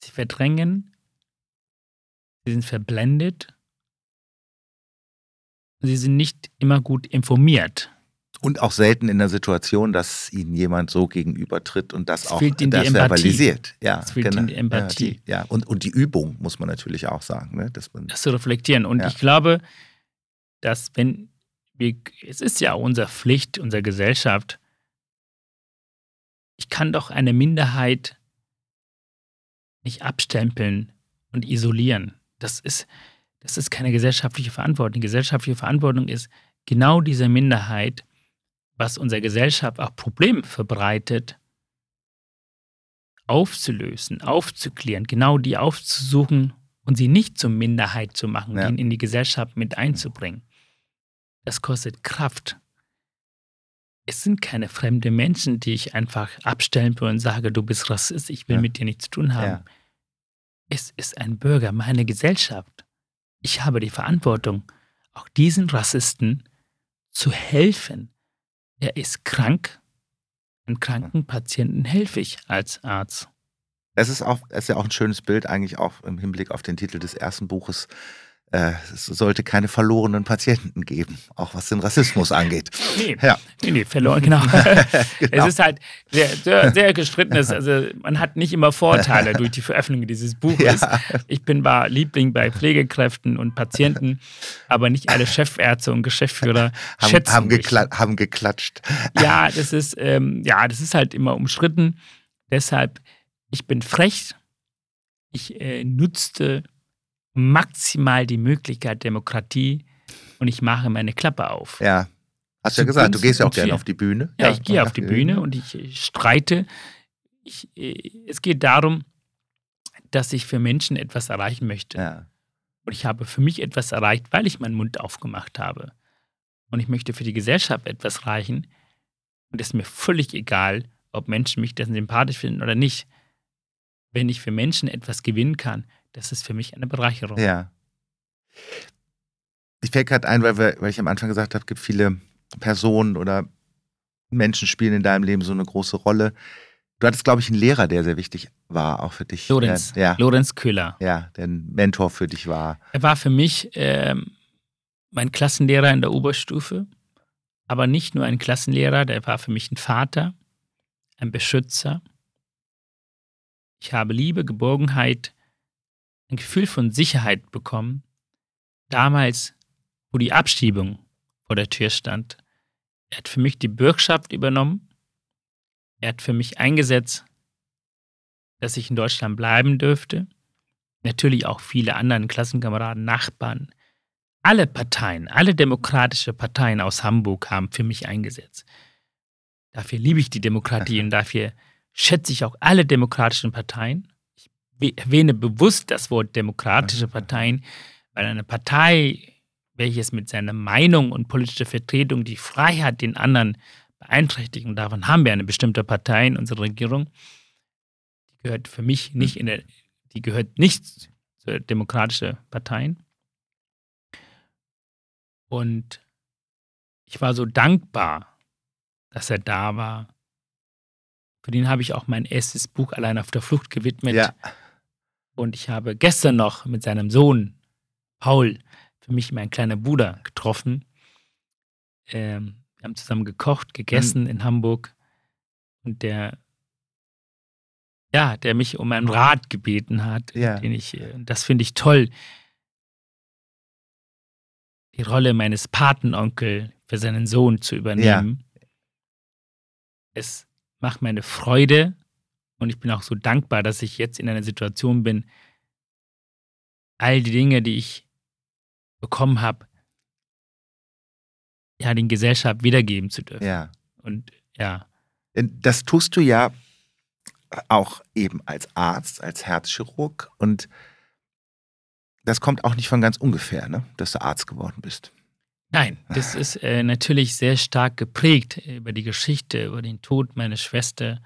Sie verdrängen sie sind verblendet, sie sind nicht immer gut informiert. Und auch selten in der Situation, dass ihnen jemand so gegenübertritt und das es auch fehlt ihnen das die verbalisiert. Ja, es fehlt genau. ihnen die Empathie. Ja, ja. Und, und die Übung muss man natürlich auch sagen. Ne? Dass man, das zu reflektieren. Und ja. ich glaube, dass wenn wir, es ist ja unsere Pflicht, unserer Gesellschaft, ich kann doch eine Minderheit nicht abstempeln und isolieren. Das ist, das ist keine gesellschaftliche Verantwortung. Die gesellschaftliche Verantwortung ist genau diese Minderheit, was unserer Gesellschaft auch Probleme verbreitet, aufzulösen, aufzuklären, genau die aufzusuchen und sie nicht zur Minderheit zu machen, ja. die in die Gesellschaft mit einzubringen. Das kostet Kraft. Es sind keine fremde Menschen, die ich einfach abstellen will und sage, du bist Rassist, ich will ja. mit dir nichts zu tun haben. Ja. Es ist ein Bürger meiner Gesellschaft. Ich habe die Verantwortung, auch diesen Rassisten zu helfen. Er ist krank. Einem kranken Patienten helfe ich als Arzt. Es ist, auch, es ist ja auch ein schönes Bild, eigentlich auch im Hinblick auf den Titel des ersten Buches, es sollte keine verlorenen Patienten geben, auch was den Rassismus angeht. Nee, ja. nee, nee verloren, genau. genau. Es ist halt sehr, sehr, sehr gestrittenes, also man hat nicht immer Vorteile durch die Veröffentlichung dieses Buches. Ja. Ich bin war Liebling bei Pflegekräften und Patienten, aber nicht alle Chefärzte und Geschäftsführer haben, schätzen haben, gekla haben geklatscht. Ja, das ist, ähm, ja, das ist halt immer umstritten. Deshalb, ich bin frech. Ich äh, nutzte maximal die Möglichkeit Demokratie und ich mache meine Klappe auf. Ja. Hast du ja gesagt, du gehst ja auch gerne auf die Bühne. Ja, ja ich gehe auf die Bühne und ich, streite. Ich, es geht darum, dass ich für Menschen etwas erreichen möchte. Ja. Und ich habe für mich etwas erreicht, weil ich meinen Mund aufgemacht habe. Und ich möchte für die Gesellschaft etwas erreichen. Und es ist mir völlig egal, ob Menschen mich dessen sympathisch finden oder nicht. wenn ich für Menschen etwas gewinnen kann, das ist für mich eine Bereicherung. Ja. Ich fällt gerade ein, weil, wir, weil ich am Anfang gesagt habe, es gibt viele Personen oder Menschen spielen in deinem Leben so eine große Rolle. Du hattest, glaube ich, einen Lehrer, der sehr wichtig war, auch für dich. Lorenz, der, ja, Lorenz Köhler. Ja, der ein Mentor für dich war. Er war für mich ähm, mein Klassenlehrer in der Oberstufe, aber nicht nur ein Klassenlehrer, der war für mich ein Vater, ein Beschützer. Ich habe Liebe, Geborgenheit, ein Gefühl von Sicherheit bekommen. Damals, wo die Abschiebung vor der Tür stand. Er hat für mich die Bürgschaft übernommen. Er hat für mich eingesetzt, dass ich in Deutschland bleiben dürfte. Natürlich auch viele anderen Klassenkameraden, Nachbarn. Alle Parteien, alle demokratische Parteien aus Hamburg haben für mich eingesetzt. Dafür liebe ich die Demokratie und dafür schätze ich auch alle demokratischen Parteien. Erwähne bewusst das Wort demokratische Parteien, weil eine Partei, welches mit seiner Meinung und politischer Vertretung die Freiheit den anderen beeinträchtigt, und davon haben wir eine bestimmte Partei in unserer Regierung, die gehört für mich nicht in der, die gehört nicht zu demokratischen Parteien. Und ich war so dankbar, dass er da war. Für den habe ich auch mein erstes Buch allein auf der Flucht gewidmet. Ja. Und ich habe gestern noch mit seinem Sohn Paul, für mich mein kleiner Bruder, getroffen. Ähm, wir haben zusammen gekocht, gegessen mhm. in Hamburg. Und der, ja, der mich um einen Rat gebeten hat, ja. den ich, äh, das finde ich toll. Die Rolle meines Patenonkel für seinen Sohn zu übernehmen. Ja. Es macht meine Freude und ich bin auch so dankbar, dass ich jetzt in einer Situation bin, all die Dinge, die ich bekommen habe, ja, den Gesellschaft wiedergeben zu dürfen. Ja. Und ja. Das tust du ja auch eben als Arzt, als Herzchirurg und das kommt auch nicht von ganz ungefähr, ne? dass du Arzt geworden bist. Nein, das ist äh, natürlich sehr stark geprägt über die Geschichte, über den Tod meiner Schwester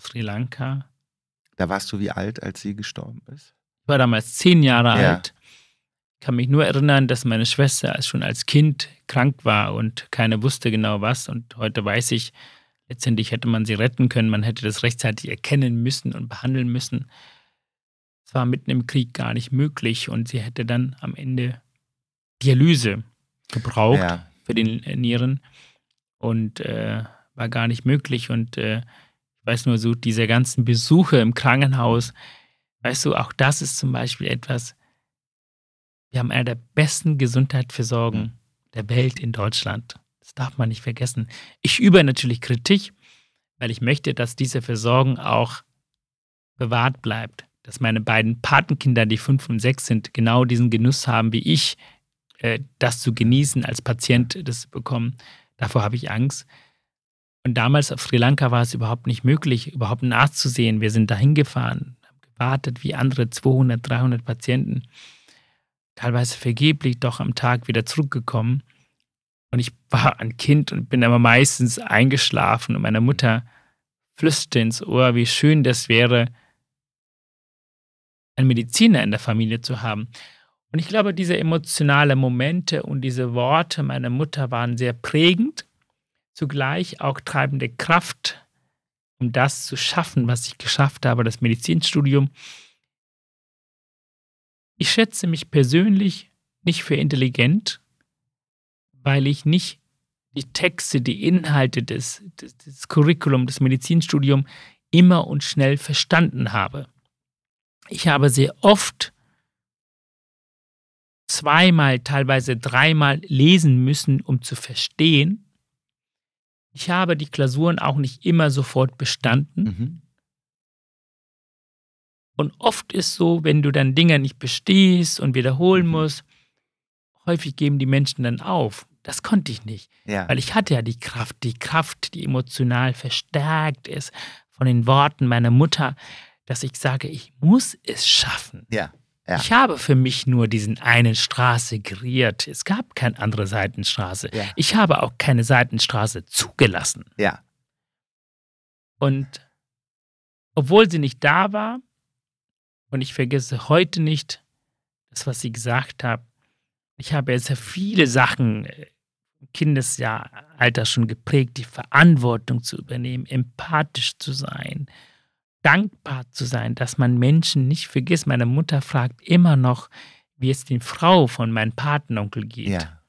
Sri Lanka. Da warst du wie alt, als sie gestorben ist? Ich war damals zehn Jahre ja. alt. Ich kann mich nur erinnern, dass meine Schwester schon als Kind krank war und keiner wusste genau was. Und heute weiß ich, letztendlich hätte man sie retten können. Man hätte das rechtzeitig erkennen müssen und behandeln müssen. Es war mitten im Krieg gar nicht möglich und sie hätte dann am Ende Dialyse gebraucht ja. für den Nieren und äh, war gar nicht möglich. Und äh, weiß nur so, diese ganzen Besuche im Krankenhaus, weißt du, auch das ist zum Beispiel etwas, wir haben eine der besten Gesundheitsversorgung der Welt in Deutschland. Das darf man nicht vergessen. Ich übe natürlich Kritik, weil ich möchte, dass diese Versorgung auch bewahrt bleibt. Dass meine beiden Patenkinder, die fünf und sechs sind, genau diesen Genuss haben wie ich, äh, das zu genießen, als Patient das zu bekommen. Davor habe ich Angst. Und damals auf Sri Lanka war es überhaupt nicht möglich, überhaupt einen Arzt zu sehen. Wir sind dahin gefahren, haben gewartet wie andere 200, 300 Patienten. Teilweise vergeblich doch am Tag wieder zurückgekommen. Und ich war ein Kind und bin aber meistens eingeschlafen und meine Mutter flüsterte ins Ohr, wie schön das wäre, einen Mediziner in der Familie zu haben. Und ich glaube, diese emotionalen Momente und diese Worte meiner Mutter waren sehr prägend zugleich auch treibende Kraft, um das zu schaffen, was ich geschafft habe, das Medizinstudium. Ich schätze mich persönlich nicht für intelligent, weil ich nicht die Texte, die Inhalte des, des, des Curriculum, des Medizinstudiums immer und schnell verstanden habe. Ich habe sehr oft zweimal, teilweise dreimal lesen müssen, um zu verstehen, ich habe die Klausuren auch nicht immer sofort bestanden. Mhm. Und oft ist so, wenn du dann Dinge nicht bestehst und wiederholen mhm. musst, häufig geben die Menschen dann auf. Das konnte ich nicht, ja. weil ich hatte ja die Kraft, die Kraft, die emotional verstärkt ist von den Worten meiner Mutter, dass ich sage, ich muss es schaffen. Ja. Ja. Ich habe für mich nur diesen einen Straße kreiert. Es gab keine andere Seitenstraße. Ja. Ich habe auch keine Seitenstraße zugelassen. Ja. Und obwohl sie nicht da war, Und ich vergesse heute nicht das, was sie gesagt hat. Ich habe jetzt viele Sachen äh, im Kindesjahralter schon geprägt, die Verantwortung zu übernehmen, empathisch zu sein, dankbar zu sein, dass man Menschen nicht vergisst. Meine Mutter fragt immer noch, wie es den Frau von meinem Patenonkel geht. Ja.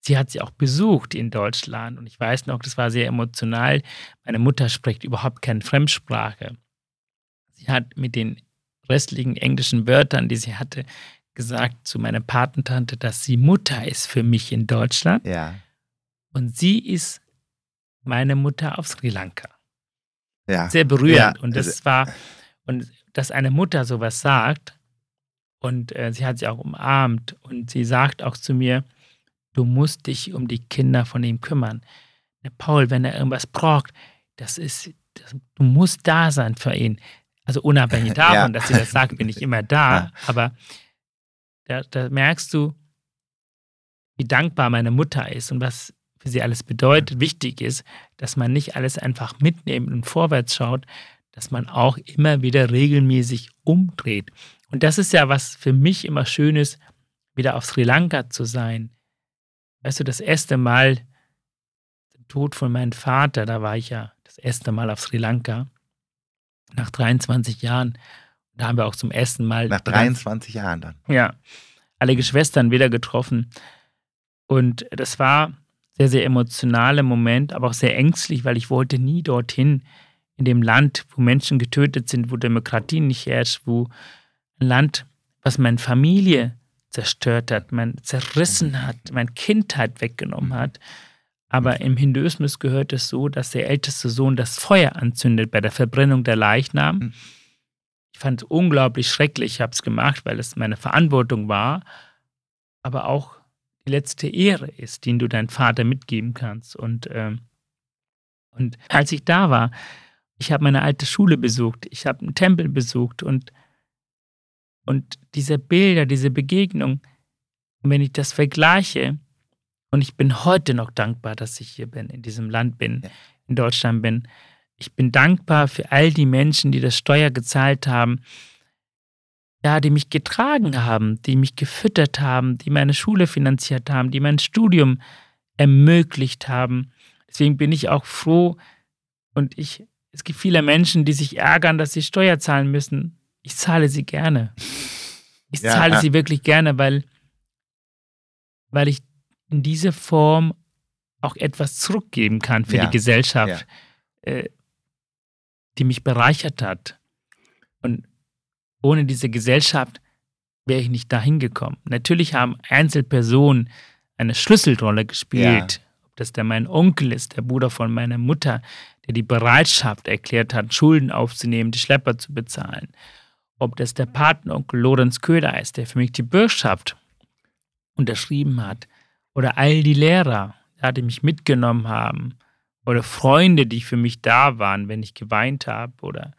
Sie hat sie auch besucht in Deutschland und ich weiß noch, das war sehr emotional. Meine Mutter spricht überhaupt keine Fremdsprache. Sie hat mit den restlichen englischen Wörtern, die sie hatte, gesagt zu meiner Patentante, dass sie Mutter ist für mich in Deutschland. Ja. Und sie ist meine Mutter auf Sri Lanka. Ja. Sehr berührend. Ja. Und das also war, und dass eine Mutter sowas sagt, und äh, sie hat sie auch umarmt und sie sagt auch zu mir, du musst dich um die Kinder von ihm kümmern. Der Paul, wenn er irgendwas braucht, das ist, das, du musst da sein für ihn. Also unabhängig davon, ja. dass sie das sagt, bin ich immer da. Ja. Aber da, da, merkst du, wie dankbar meine Mutter ist und was für sie alles bedeutet. Wichtig ist, dass man nicht alles einfach mitnimmt und vorwärts schaut, dass man auch immer wieder regelmäßig umdreht. Und das ist ja, was für mich immer schön ist, wieder auf Sri Lanka zu sein. Weißt du, das erste Mal, der Tod von meinem Vater, da war ich ja das erste Mal auf Sri Lanka, nach 23 Jahren. Da haben wir auch zum ersten Mal. Nach 23 Jahren dann. Ja. Alle Geschwistern wieder getroffen. Und das war sehr, sehr emotionaler Moment, aber auch sehr ängstlich, weil ich wollte nie dorthin, in dem Land, wo Menschen getötet sind, wo Demokratie nicht herrscht, wo ein Land, was meine Familie zerstört hat, mein zerrissen hat, meine Kindheit weggenommen hat. Aber im Hinduismus gehört es so, dass der älteste Sohn das Feuer anzündet bei der Verbrennung der Leichnam. Ich fand es unglaublich schrecklich, ich habe es gemacht, weil es meine Verantwortung war, aber auch die letzte Ehre ist, die du deinem Vater mitgeben kannst. Und, ähm, und als ich da war, ich habe meine alte Schule besucht, ich habe einen Tempel besucht und, und diese Bilder, diese Begegnung, wenn ich das vergleiche, und ich bin heute noch dankbar, dass ich hier bin, in diesem Land bin, ja. in Deutschland bin. Ich bin dankbar für all die Menschen, die das Steuer gezahlt haben, ja, die mich getragen haben, die mich gefüttert haben, die meine Schule finanziert haben, die mein Studium ermöglicht haben. Deswegen bin ich auch froh und ich es gibt viele Menschen, die sich ärgern, dass sie Steuer zahlen müssen. Ich zahle sie gerne. Ich ja, zahle ja. sie wirklich gerne, weil, weil ich in dieser Form auch etwas zurückgeben kann für ja. die Gesellschaft, äh, die mich bereichert hat. Und ohne diese Gesellschaft wäre ich nicht dahin gekommen. Natürlich haben Einzelpersonen eine Schlüsselrolle gespielt. Ob das der mein Onkel ist, der Bruder von meiner Mutter, der die Bereitschaft erklärt hat, Schulden aufzunehmen, die Schlepper zu bezahlen. Ob das der Patenonkel Lorenz Köhler ist, der für mich die Bürgschaft unterschrieben hat. Oder all die Lehrer, die mich mitgenommen haben. Oder Freunde, die für mich da waren, wenn ich geweint habe. Oder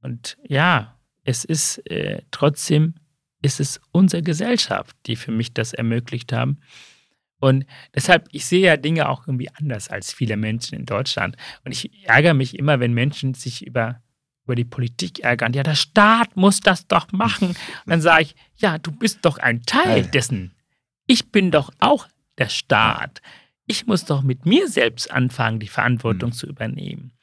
und ja, es ist äh, trotzdem ist es unsere Gesellschaft, die für mich das ermöglicht haben. Und deshalb, ich sehe ja Dinge auch irgendwie anders als viele Menschen in Deutschland. Und ich ärgere mich immer, wenn Menschen sich über, über die Politik ärgern. Ja, der Staat muss das doch machen. Und dann sage ich, ja, du bist doch ein Teil dessen. Ich bin doch auch der Staat. Ich muss doch mit mir selbst anfangen, die Verantwortung mhm. zu übernehmen.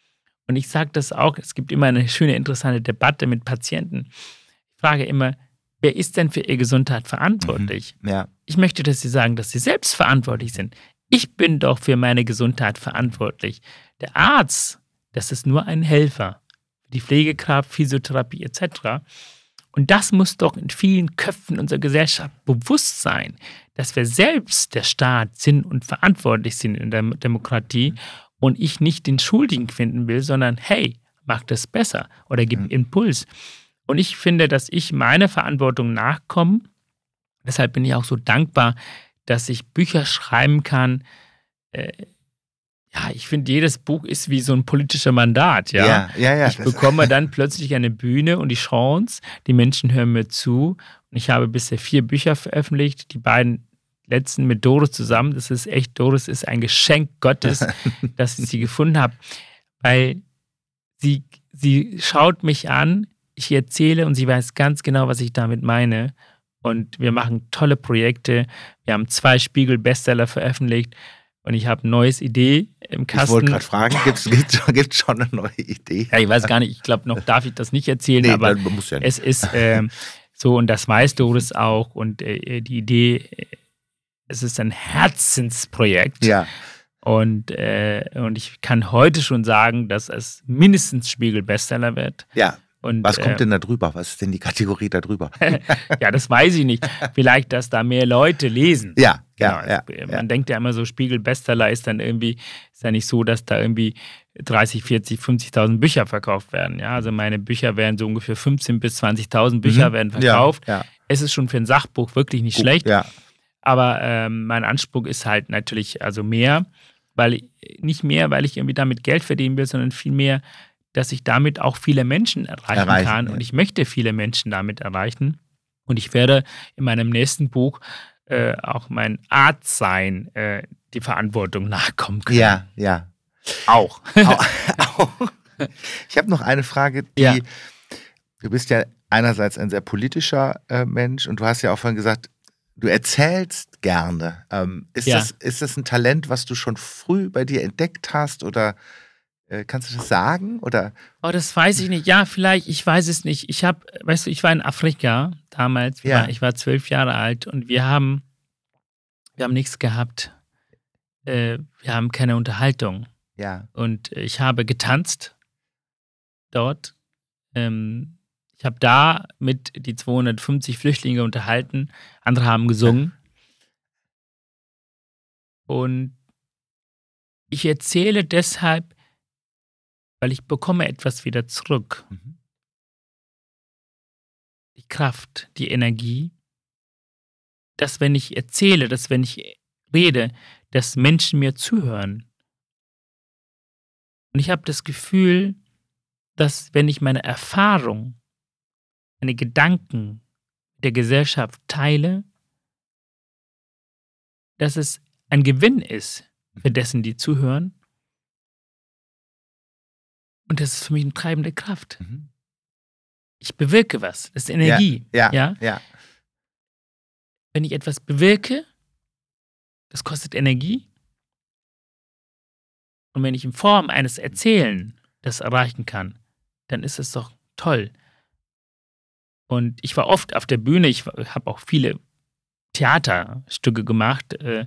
Und ich sage das auch, es gibt immer eine schöne, interessante Debatte mit Patienten. Ich frage immer, wer ist denn für ihre Gesundheit verantwortlich? Mhm. Ja. Ich möchte, dass Sie sagen, dass Sie selbst verantwortlich sind. Ich bin doch für meine Gesundheit verantwortlich. Der Arzt, das ist nur ein Helfer. Die Pflegekraft, Physiotherapie etc. Und das muss doch in vielen Köpfen unserer Gesellschaft bewusst sein, dass wir selbst der Staat sind und verantwortlich sind in der Demokratie und ich nicht den Schuldigen finden will, sondern hey, mach das besser oder gib Impuls. Und ich finde, dass ich meiner Verantwortung nachkomme. Deshalb bin ich auch so dankbar, dass ich Bücher schreiben kann. Äh, ja, ich finde, jedes Buch ist wie so ein politischer Mandat. Ja, ja, ja. ja ich bekomme dann plötzlich eine Bühne und die Chance, die Menschen hören mir zu. Und ich habe bisher vier Bücher veröffentlicht. Die beiden letzten mit Doris zusammen. Das ist echt, Doris ist ein Geschenk Gottes, dass ich sie gefunden habe. Weil sie, sie schaut mich an, ich erzähle und sie weiß ganz genau, was ich damit meine. Und wir machen tolle Projekte. Wir haben zwei Spiegel-Bestseller veröffentlicht und ich habe eine neue Idee im Kasten. Ich wollte gerade fragen, gibt es schon eine neue Idee? Ja, ich weiß gar nicht, ich glaube, noch darf ich das nicht erzählen, nee, aber ja es ist äh, so und das weißt du es auch und äh, die Idee, es ist ein Herzensprojekt. Ja. Und, äh, und ich kann heute schon sagen, dass es mindestens Spiegel-Bestseller wird. Ja. Und, Was kommt äh, denn da drüber? Was ist denn die Kategorie da drüber? ja, das weiß ich nicht. Vielleicht, dass da mehr Leute lesen. Ja, ja, genau. ja Man ja. denkt ja immer so, Spiegel Bestseller ist dann irgendwie, ist ja nicht so, dass da irgendwie 30, 40, 50.000 Bücher verkauft werden. Ja, also meine Bücher werden so ungefähr 15.000 bis 20.000 Bücher mhm. werden verkauft. Ja, ja. Es ist schon für ein Sachbuch wirklich nicht Gut, schlecht. Ja. Aber ähm, mein Anspruch ist halt natürlich also mehr, weil nicht mehr, weil ich irgendwie damit Geld verdienen will, sondern viel mehr, dass ich damit auch viele Menschen erreichen, erreichen kann. Ja. Und ich möchte viele Menschen damit erreichen. Und ich werde in meinem nächsten Buch äh, auch mein Arzt sein, äh, die Verantwortung nachkommen können. Ja, ja. Auch. auch. Ich habe noch eine Frage, die ja. du bist ja einerseits ein sehr politischer äh, Mensch und du hast ja auch vorhin gesagt, du erzählst gerne. Ähm, ist, ja. das, ist das ein Talent, was du schon früh bei dir entdeckt hast oder äh, kannst du das sagen? Oder? Oh, das weiß ich nicht. Ja, vielleicht, ich weiß es nicht. Ich habe, weißt du, ich war in Afrika damals. Ja. ich war zwölf Jahre alt und wir haben, wir haben nichts gehabt. Äh, wir haben keine Unterhaltung. Ja. Und ich habe getanzt dort. Ähm, ich habe da mit die 250 Flüchtlinge unterhalten. Andere haben gesungen. Und ich erzähle deshalb, weil ich bekomme etwas wieder zurück. Mhm. Die Kraft, die Energie, dass wenn ich erzähle, dass wenn ich rede, dass Menschen mir zuhören. Und ich habe das Gefühl, dass wenn ich meine Erfahrung, meine Gedanken der Gesellschaft teile, dass es ein Gewinn ist für mhm. dessen, die zuhören und das ist für mich eine treibende Kraft. Mhm. Ich bewirke was. Das ist Energie. Ja, ja, ja, ja. Wenn ich etwas bewirke, das kostet Energie. Und wenn ich in Form eines Erzählen das erreichen kann, dann ist es doch toll. Und ich war oft auf der Bühne, ich habe auch viele Theaterstücke gemacht. Äh,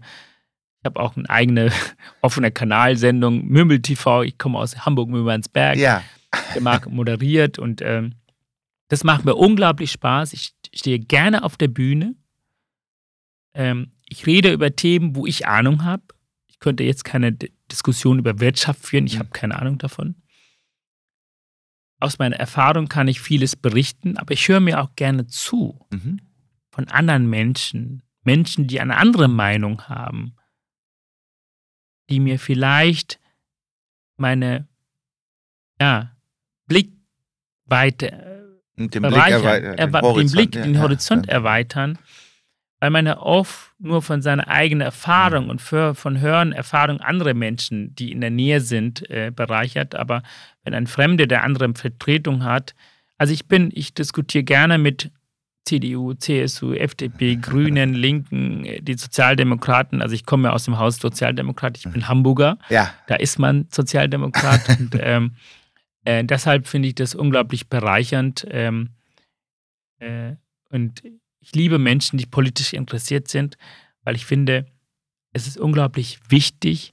habe auch eine eigene offene Kanalsendung, Mümmel TV. Ich komme aus Hamburg-Mümmernsberg. Ja. Marc moderiert und ähm, das macht mir unglaublich Spaß. Ich stehe gerne auf der Bühne. Ähm, ich rede über Themen, wo ich Ahnung habe. Ich könnte jetzt keine D Diskussion über Wirtschaft führen. Ich mhm. habe keine Ahnung davon. Aus meiner Erfahrung kann ich vieles berichten, aber ich höre mir auch gerne zu mhm. von anderen Menschen. Menschen, die eine andere Meinung haben die mir vielleicht meine ja, Blickweite den Blick, erweitern, den, den, Blick, ja, den Horizont ja. erweitern, weil man ja oft nur von seiner eigenen Erfahrung mhm. und für, von Hören Erfahrung anderer Menschen, die in der Nähe sind, äh, bereichert. Aber wenn ein Fremder, der andere Vertretung hat, also ich bin, ich diskutiere gerne mit CDU, CSU, FDP, Grünen, Linken, die Sozialdemokraten. Also ich komme ja aus dem Haus Sozialdemokrat, ich bin Hamburger. Ja. Da ist man Sozialdemokrat. und ähm, äh, deshalb finde ich das unglaublich bereichernd. Ähm, äh, und ich liebe Menschen, die politisch interessiert sind, weil ich finde, es ist unglaublich wichtig,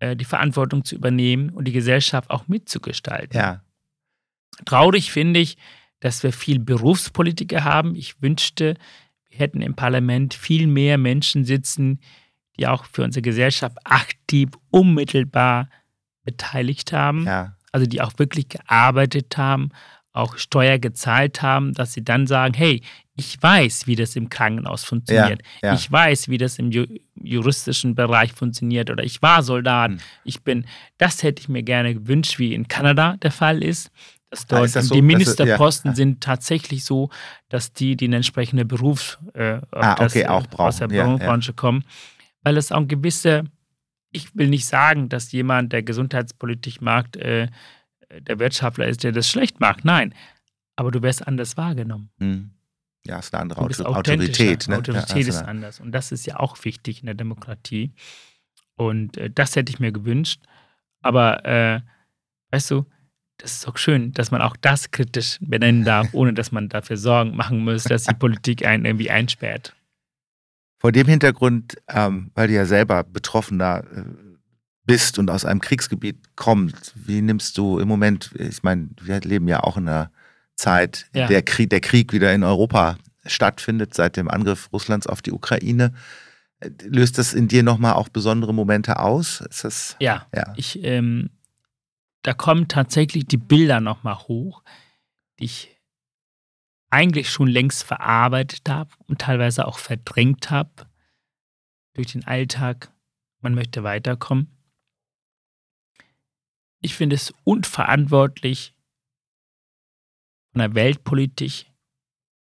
äh, die Verantwortung zu übernehmen und die Gesellschaft auch mitzugestalten. Ja. Traurig finde ich, dass wir viel Berufspolitiker haben. Ich wünschte, wir hätten im Parlament viel mehr Menschen sitzen, die auch für unsere Gesellschaft aktiv, unmittelbar beteiligt haben. Ja. Also die auch wirklich gearbeitet haben, auch Steuer gezahlt haben, dass sie dann sagen, hey, ich weiß, wie das im Krankenhaus funktioniert. Ja, ja. Ich weiß, wie das im juristischen Bereich funktioniert. Oder ich war Soldat. Hm. Ich bin, das hätte ich mir gerne gewünscht, wie in Kanada der Fall ist dass dort ah, das so, die Ministerposten ja. sind tatsächlich so, dass die, einen entsprechenden Beruf äh, ah, das, okay, auch brauchen. aus der Branche kommen, weil es auch gewisse, ich will nicht sagen, dass jemand, der Gesundheitspolitik mag, äh, der Wirtschaftler ist, der das schlecht mag. Nein, aber du wirst anders wahrgenommen. Hm. Ja, ist eine andere. Autorität. Ne? Autorität ja, ist du- anders. Und das ist ja auch wichtig in der Demokratie. Und äh, das hätte ich mir gewünscht. Aber, äh, weißt du, das ist auch schön, dass man auch das kritisch benennen darf, ohne dass man dafür Sorgen machen muss, dass die Politik einen irgendwie einsperrt. Vor dem Hintergrund, ähm, weil du ja selber Betroffener äh, bist und aus einem Kriegsgebiet kommst, wie nimmst du im Moment, ich meine, wir leben ja auch in einer Zeit, in Ja. der Krieg, der Krieg wieder in Europa stattfindet, seit dem Angriff Russlands auf die Ukraine. Löst das in dir nochmal auch besondere Momente aus? Ist das, Ja, ja. ich, ähm, da kommen tatsächlich die Bilder nochmal hoch, die ich eigentlich schon längst verarbeitet habe und teilweise auch verdrängt habe durch den Alltag. Man möchte weiterkommen. Ich finde es unverantwortlich von der Weltpolitik,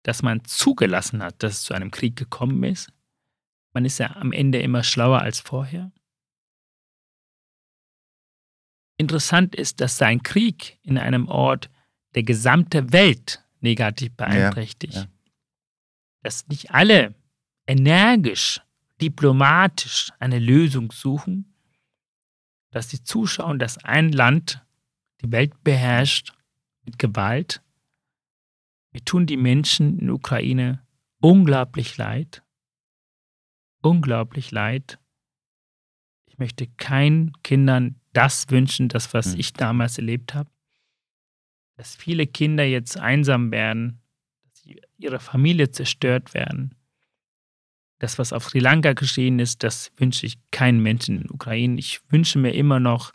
dass man zugelassen hat, dass es zu einem Krieg gekommen ist. Man ist ja am Ende immer schlauer als vorher. Interessant ist, dass sein Krieg in einem Ort der gesamte Welt negativ beeinträchtigt. ja. Dass nicht alle energisch, diplomatisch eine Lösung suchen, dass sie zuschauen, dass ein Land die Welt beherrscht mit Gewalt. Mir tun die Menschen in der Ukraine unglaublich leid. Unglaublich leid. Ich möchte keinen Kindern das wünschen, das, was Hm. ich damals erlebt habe. Dass viele Kinder jetzt einsam werden, dass ihre Familie zerstört werden. Das, was auf Sri Lanka geschehen ist, das wünsche ich keinen Menschen in der Ukraine. Ich wünsche mir immer noch,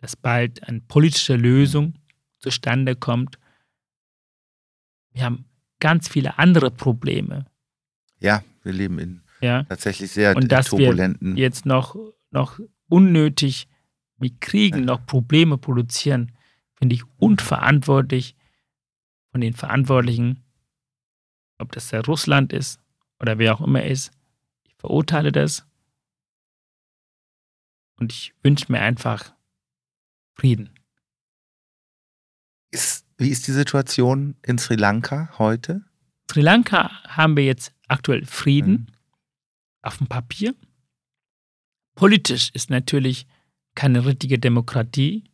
dass bald eine politische Lösung zustande kommt. Wir haben ganz viele andere Probleme. ja, wir leben in Ja? tatsächlich sehr Und dass wir turbulenten. jetzt noch, noch unnötig mit Kriegen noch Probleme produzieren, finde ich unverantwortlich von den Verantwortlichen, ob das der Russland ist oder wer auch immer ist. Ich verurteile das und ich wünsche mir einfach Frieden. Ist, wie ist die Situation in Sri Lanka heute? Sri Lanka haben wir jetzt aktuell Frieden Mhm. auf dem Papier. Politisch ist natürlich keine richtige Demokratie.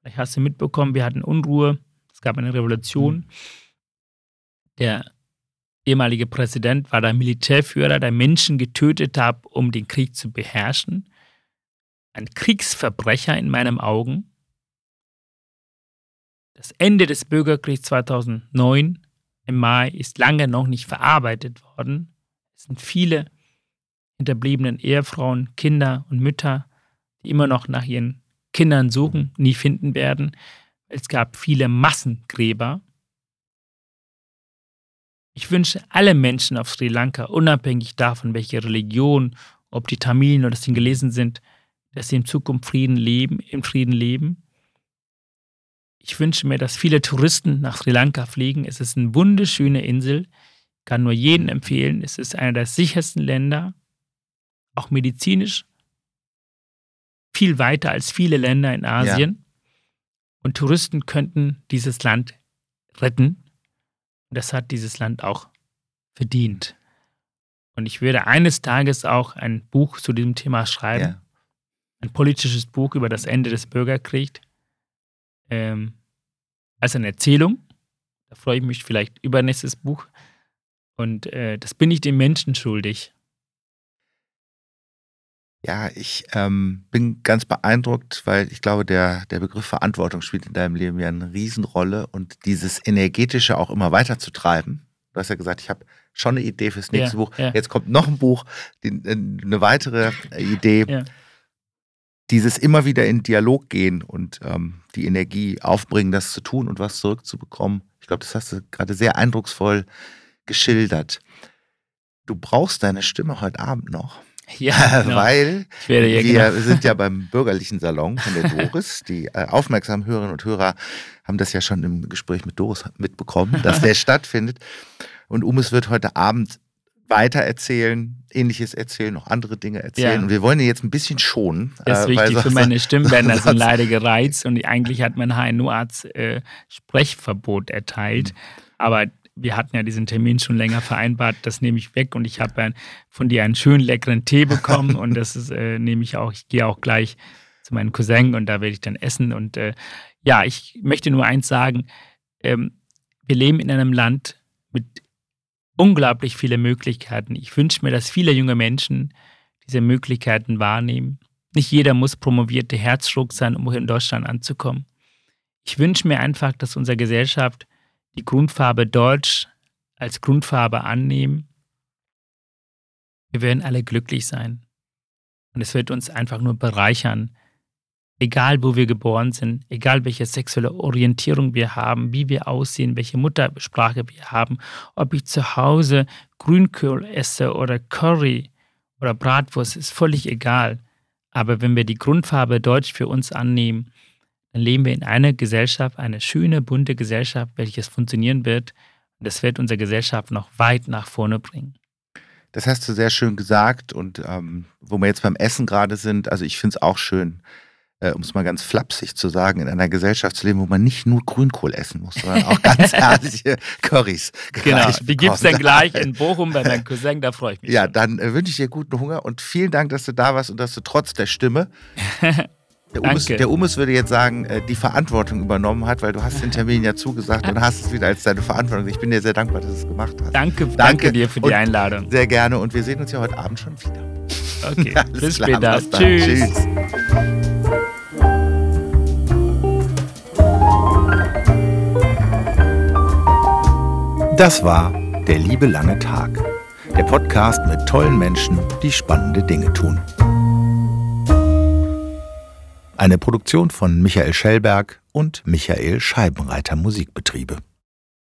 Vielleicht hast du mitbekommen, wir hatten Unruhe, es gab eine Revolution. Der ehemalige Präsident war der Militärführer, der Menschen getötet hat, um den Krieg zu beherrschen. Ein Kriegsverbrecher in meinen Augen. Das Ende des Bürgerkriegs 2009 im Mai ist lange noch nicht verarbeitet worden. Es sind viele hinterbliebenen Ehefrauen, Kinder und Mütter, die immer noch nach ihren Kindern suchen, nie finden werden. Es gab viele Massengräber. Ich wünsche alle Menschen auf Sri Lanka, unabhängig davon, welche Religion, ob die Tamilen oder Singalesen sind, dass sie in Zukunft Frieden leben, im Frieden leben. Ich wünsche mir, dass viele Touristen nach Sri Lanka fliegen. Es ist eine wunderschöne Insel. Kann nur jedem empfehlen. Es ist einer der sichersten Länder, auch medizinisch. Viel weiter als viele Länder in Asien. Und Touristen könnten dieses Land retten. Das hat dieses Land auch verdient. Und ich würde eines Tages auch ein Buch zu diesem Thema schreiben Ja. ein politisches Buch über das Ende des Bürgerkriegs. Ähm, als eine Erzählung. Da freue ich mich vielleicht über nächstes Buch. Und äh, das bin ich den Menschen schuldig. Ja, ich ähm, bin ganz beeindruckt, weil ich glaube, der, der Begriff Verantwortung spielt in deinem Leben ja eine Riesenrolle und dieses Energetische auch immer weiterzutreiben. Du hast ja gesagt, ich habe schon eine Idee fürs nächste Ja, Buch. ja. Jetzt kommt noch ein Buch, die, äh, eine weitere Idee. Ja. Dieses immer wieder in Dialog gehen und ähm, die Energie aufbringen, das zu tun und was zurückzubekommen. Ich glaube, das hast du gerade sehr eindrucksvoll geschildert. Du brauchst deine Stimme heute Abend noch. Ja, genau. weil ja wir genau. sind ja beim bürgerlichen Salon von der Doris. Die äh, aufmerksamen Hörerinnen und Hörer haben das ja schon im Gespräch mit Doris mitbekommen, dass der stattfindet. Und Umes wird heute Abend weiter erzählen, ähnliches erzählen, noch andere Dinge erzählen. Ja. Und wir wollen ihn jetzt ein bisschen schonen. Das ist äh, wichtig für meine Stimmbänder, sind leider gereizt und eigentlich hat mein HNO-Arzt äh, Sprechverbot erteilt. Mhm. Aber wir hatten ja diesen Termin schon länger vereinbart, das nehme ich weg und ich habe von dir einen schönen leckeren Tee bekommen und das ist, äh, nehme ich auch, ich gehe auch gleich zu meinem Cousin und da werde ich dann essen und äh, ja, ich möchte nur eins sagen, ähm, wir leben in einem Land mit unglaublich vielen Möglichkeiten. Ich wünsche mir, dass viele junge Menschen diese Möglichkeiten wahrnehmen. Nicht jeder muss promovierte Herzschruck sein, um in Deutschland anzukommen. Ich wünsche mir einfach, dass unsere Gesellschaft die Grundfarbe Deutsch als Grundfarbe annehmen. Wir werden alle glücklich sein. Und es wird uns einfach nur bereichern, egal wo wir geboren sind, egal welche sexuelle Orientierung wir haben, wie wir aussehen, welche Muttersprache wir haben, ob ich zu Hause Grünkohl esse oder Curry oder Bratwurst, ist völlig egal. Aber wenn wir die Grundfarbe Deutsch für uns annehmen, dann leben wir in einer Gesellschaft, eine schöne, bunte Gesellschaft, welches funktionieren wird. Und das wird unsere Gesellschaft noch weit nach vorne bringen. Das hast du sehr schön gesagt. Und ähm, wo wir jetzt beim Essen gerade sind, also ich finde es auch schön, äh, um es mal ganz flapsig zu sagen, in einer Gesellschaft zu leben, wo man nicht nur Grünkohl essen muss, sondern auch ganz herrliche Currys. Genau, die gibt es dann gleich in Bochum bei meinem Cousin, da freue ich mich. Ja, schon. dann äh, wünsche ich dir guten Hunger und vielen Dank, dass du da warst und dass du trotz der Stimme Der Umes, der Umes, würde jetzt sagen, äh, die Verantwortung übernommen hat, weil du hast den Termin ja zugesagt und hast es wieder als deine Verantwortung. Ich bin dir sehr dankbar, dass du es gemacht hast. Danke, danke, danke dir für die Einladung. Sehr gerne und wir sehen uns ja heute Abend schon wieder. Okay, bis klar, später. Tschüss. Tschüss. Das war Der liebe lange Tag. Der Podcast mit tollen Menschen, die spannende Dinge tun. Eine Produktion von Michael Schellberg und Michael Scheibenreiter Musikbetriebe.